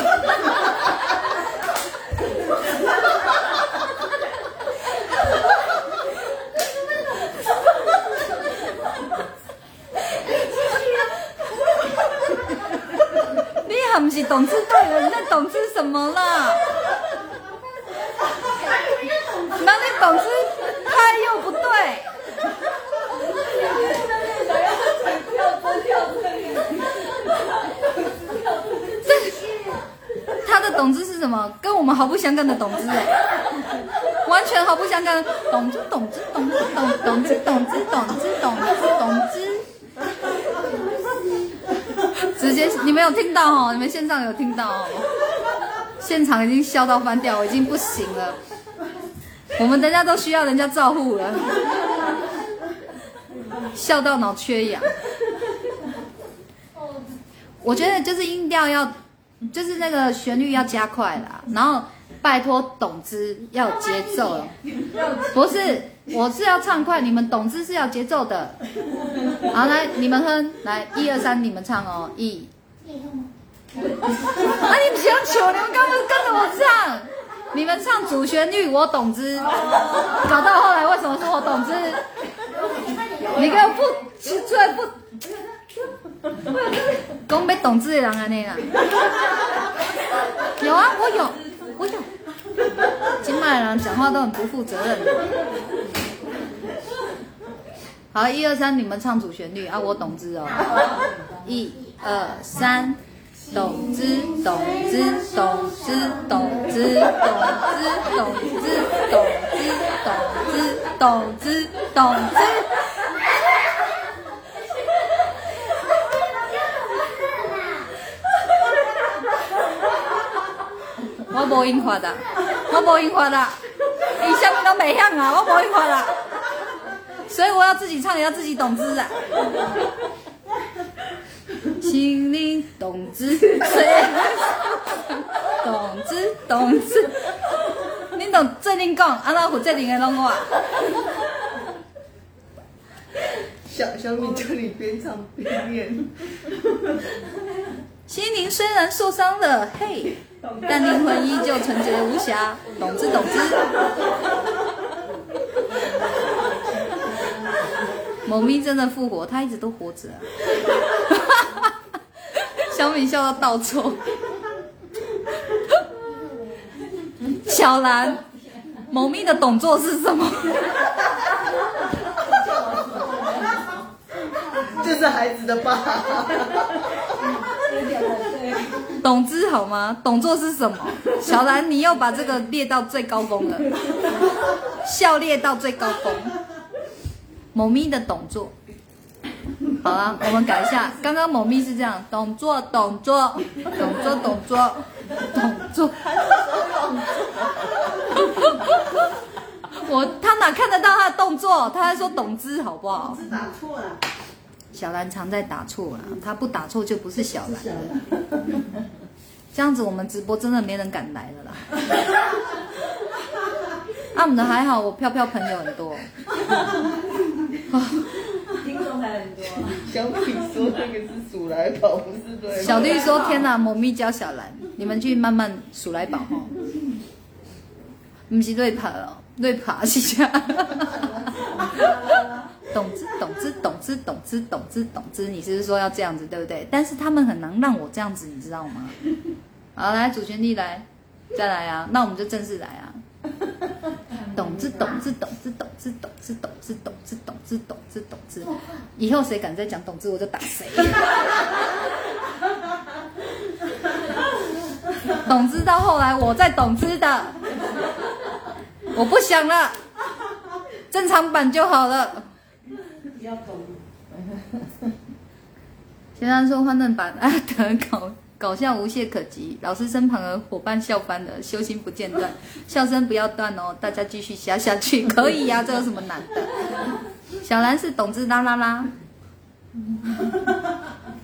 你还不是懂字对了，你在懂字什么啦？那你懂知拍又不对，他的懂字是什么？跟我们毫不相干的懂知哎，完全毫不相干。懂知懂知懂知懂懂知懂知懂知懂知懂知。直接你们有听到哦？你们线上有听到哦？现场已经笑到翻掉，我已经不行了。我们等下都需要人家照顾了，笑到脑缺氧。我觉得就是音调要，就是那个旋律要加快啦，然后拜托懂之要有节奏了，不是，我是要唱快，你们懂之是要节奏的。好，来你们哼，来一二三，你们唱哦，一。啊，你不要求，你们刚刚跟着我唱？你们唱主旋律，我懂之。搞到后来为什么是我懂之？你给我不出来不？讲要懂字的人安尼啦。有啊，我有，我有。今麦人讲话都很不负责任。好，一二三，你们唱主旋律啊，我懂之哦。一二三。懂之，懂之，懂之，懂之，懂之，懂之，懂之，懂之，懂之。我无音发的，我无音发的，你下面都没响啊，我无音发的，所以我要自己唱，也要自己懂字啊。心灵懂之，懂字 懂字，你懂最近讲，安那负责任的拢我。小小米叫你边唱边念。心灵虽然受伤了，嘿，但灵魂依旧纯洁无瑕。懂之懂之。某咪真的复活，他一直都活着。小米笑到倒抽。小兰，某咪的动作是什么？就是孩子的爸。董之好吗？董作是什么？小兰，你又把这个列到最高峰了，笑列到最高峰。某咪的动作。好了，我们改一下。刚刚某咪是这样，董作，董作，董作，董作，董作。我他哪看得到他的动作？他在说董之，好不好？是打错了。小兰常在打错啊，她不打错就不是小兰。这样子我们直播真的没人敢来了啦。啊，我们的还好，我飘飘朋友很多。听众还很多。小米说那个是鼠来宝，不是对。小绿说：“天哪，某咪教小兰，你们去慢慢数来宝哈。”不是对爬哦，对爬是这样。懂之懂之懂之懂之懂之懂之，你是不是说要这样子，对不对？但是他们很难让我这样子，你知道吗？好，来主旋律来，再来啊！那我们就正式来啊！懂之懂之懂之懂之懂之懂之懂之懂之懂之懂之，以后谁敢再讲懂之，我就打谁。懂之到后来，我在懂之的，我不想了，正常版就好了。不要懂。先生说欢乐版阿德搞搞笑无懈可击，老师身旁的伙伴笑翻了，修心不间断，笑声不要断哦，大家继续笑下去，可以呀、这有什么难的？小兰是懂字啦啦啦，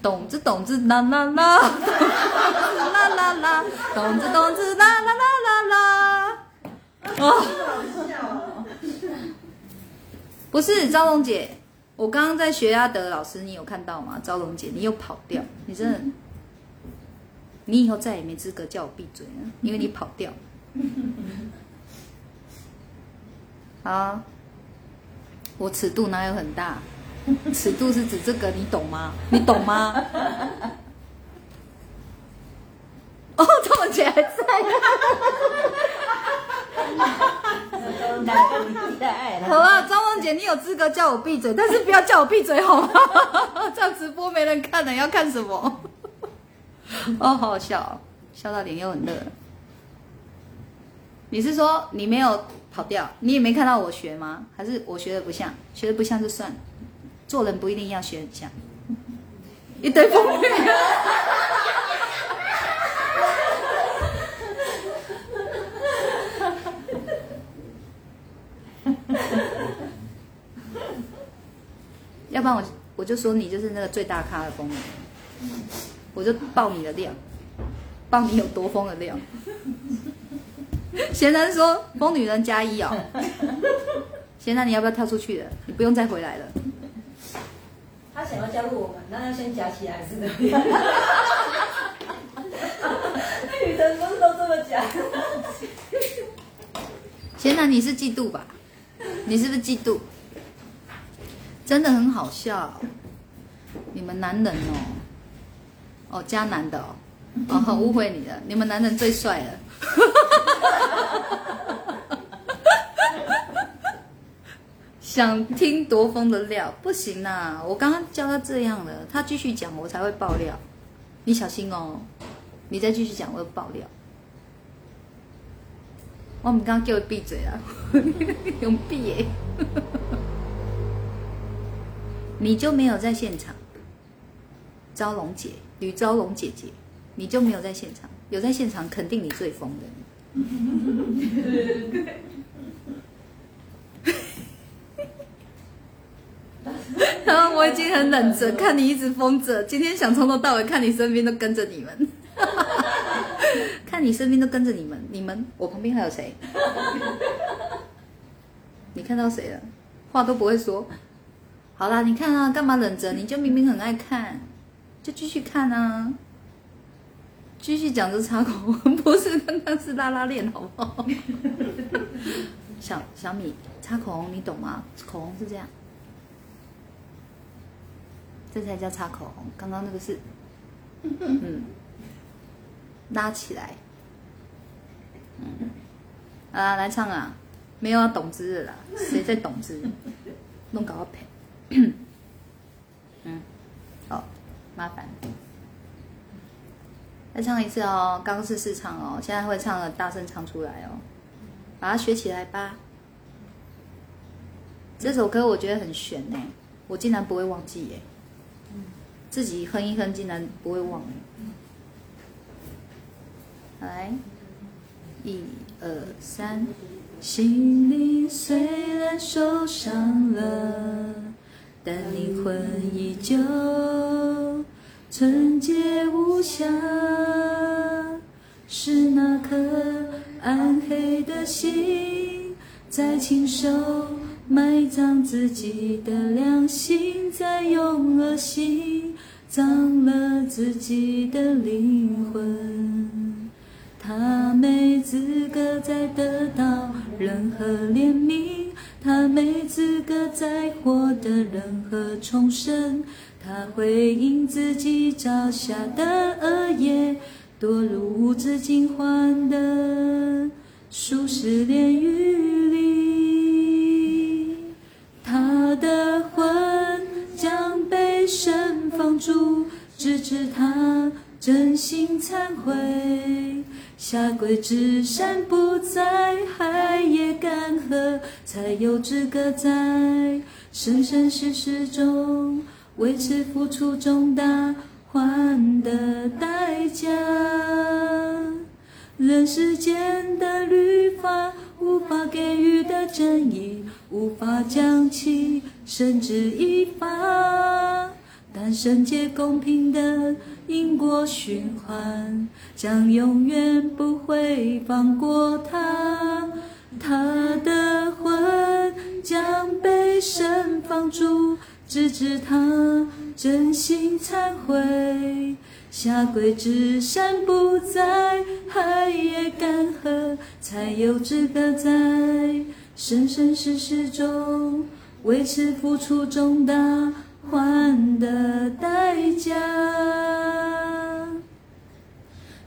懂字懂字啦啦啦，啦啦啦，懂字懂字啦啦啦啦啦。哦，不是招龙姐，我刚刚在学阿德老师，你有看到吗？招龙姐，你又跑掉，你真的，你以后再也没资格叫我闭嘴了，因为你跑掉。好，我尺度哪有很大？尺度是指这个，你懂吗？你懂吗？哦，招龙姐还在。好了，张梦姐，你有资格叫我闭嘴，但是不要叫我闭嘴好吗？这样直播没人看的，要看什么？哦，好好笑、哦，笑到脸又很热。你是说你没有跑掉，你也没看到我学吗？还是我学的不像？学的不像就算了，做人不一定要学很像。一堆风雨。要不然我我就说你就是那个最大咖的疯女人，我就爆你的料，爆你有多疯的料。贤男说疯女人加一哦，贤男你要不要跳出去了？你不用再回来了。他想要加入我们，那要先夹起来是的。那女生不是都这么讲？贤男你是嫉妒吧？你是不是嫉妒？真的很好笑，你们男人哦，哦加男的哦，哦误会你了，你们男人最帅了。想听夺风的料。不行啦，我刚刚教他这样了，他继续讲我才会爆料，你小心哦，你再继续讲我会爆料。我们刚刚叫我闭嘴啊，用闭耶。你就没有在现场，招龙姐吕招龙姐姐，你就没有在现场，有在现场肯定你最疯的。然 后我已经很冷着，看你一直疯着，今天想从头到尾看你身边都跟着你们，看你身边都跟着你们，你们我旁边还有谁？你看到谁了？话都不会说。好啦，你看啊，干嘛忍着？你就明明很爱看，就继续看啊，继续讲这插口红，不是刚刚是拉拉链，好不好？小小米擦口红，你懂吗？口红是这样，这才叫擦口红。刚刚那个是，嗯，拉起来，嗯，啊，来唱啊！没有要懂之的啦，谁在懂之？弄搞我赔。嗯，好，麻烦。再唱一次哦，刚是试唱哦，现在会唱了，大声唱出来哦，把它学起来吧。这首歌我觉得很悬呢，我竟然不会忘记耶，自己哼一哼竟然不会忘。来，一二三，心里虽然受伤了。但灵魂依旧纯洁无瑕，是那颗暗黑的心在亲手埋葬自己的良心，再用恶心脏了自己的灵魂。他没资格再得到任何怜悯，他没资格再获得任何重生。他会因自己造下的恶业，堕入无止境欢的舒适炼狱里。他的魂将被神放逐，直至他真心忏悔。下跪之山不在，海也干涸，才有资格在生生世世中为此付出重大换的代价。人世间的律法无法给予的正义，无法将其绳之以法。但圣洁公平的因果循环，将永远不会放过他。他的魂将被神放逐，直至他真心忏悔。下跪之山不在，海也干涸，才有资格在生生世世中为此付出重大。还的代价。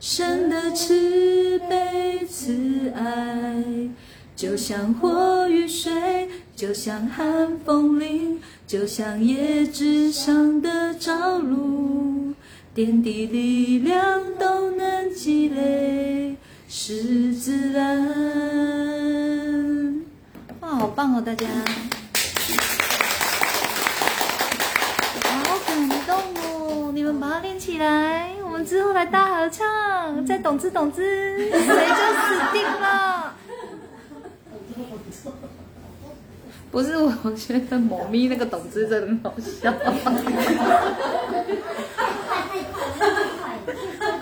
神的慈悲慈爱，就像火与水，就像寒风里，就像叶子上的朝露，点滴力量都能积累，是自然。哇，好棒哦，大家！好感动练起来，我们之后来大合唱，再懂之懂之，谁就死定了。不是，我觉得某咪那个懂之真的很好笑。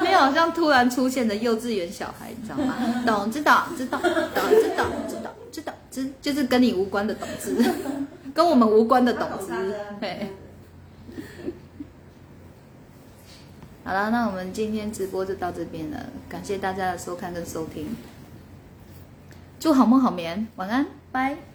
你好像突然出现的幼稚园小孩，你知道吗？懂知道知道懂知道知道知道知，就是跟你无关的懂之，跟我们无关的懂之，对。好了，那我们今天直播就到这边了，感谢大家的收看跟收听，祝好梦好眠，晚安，拜。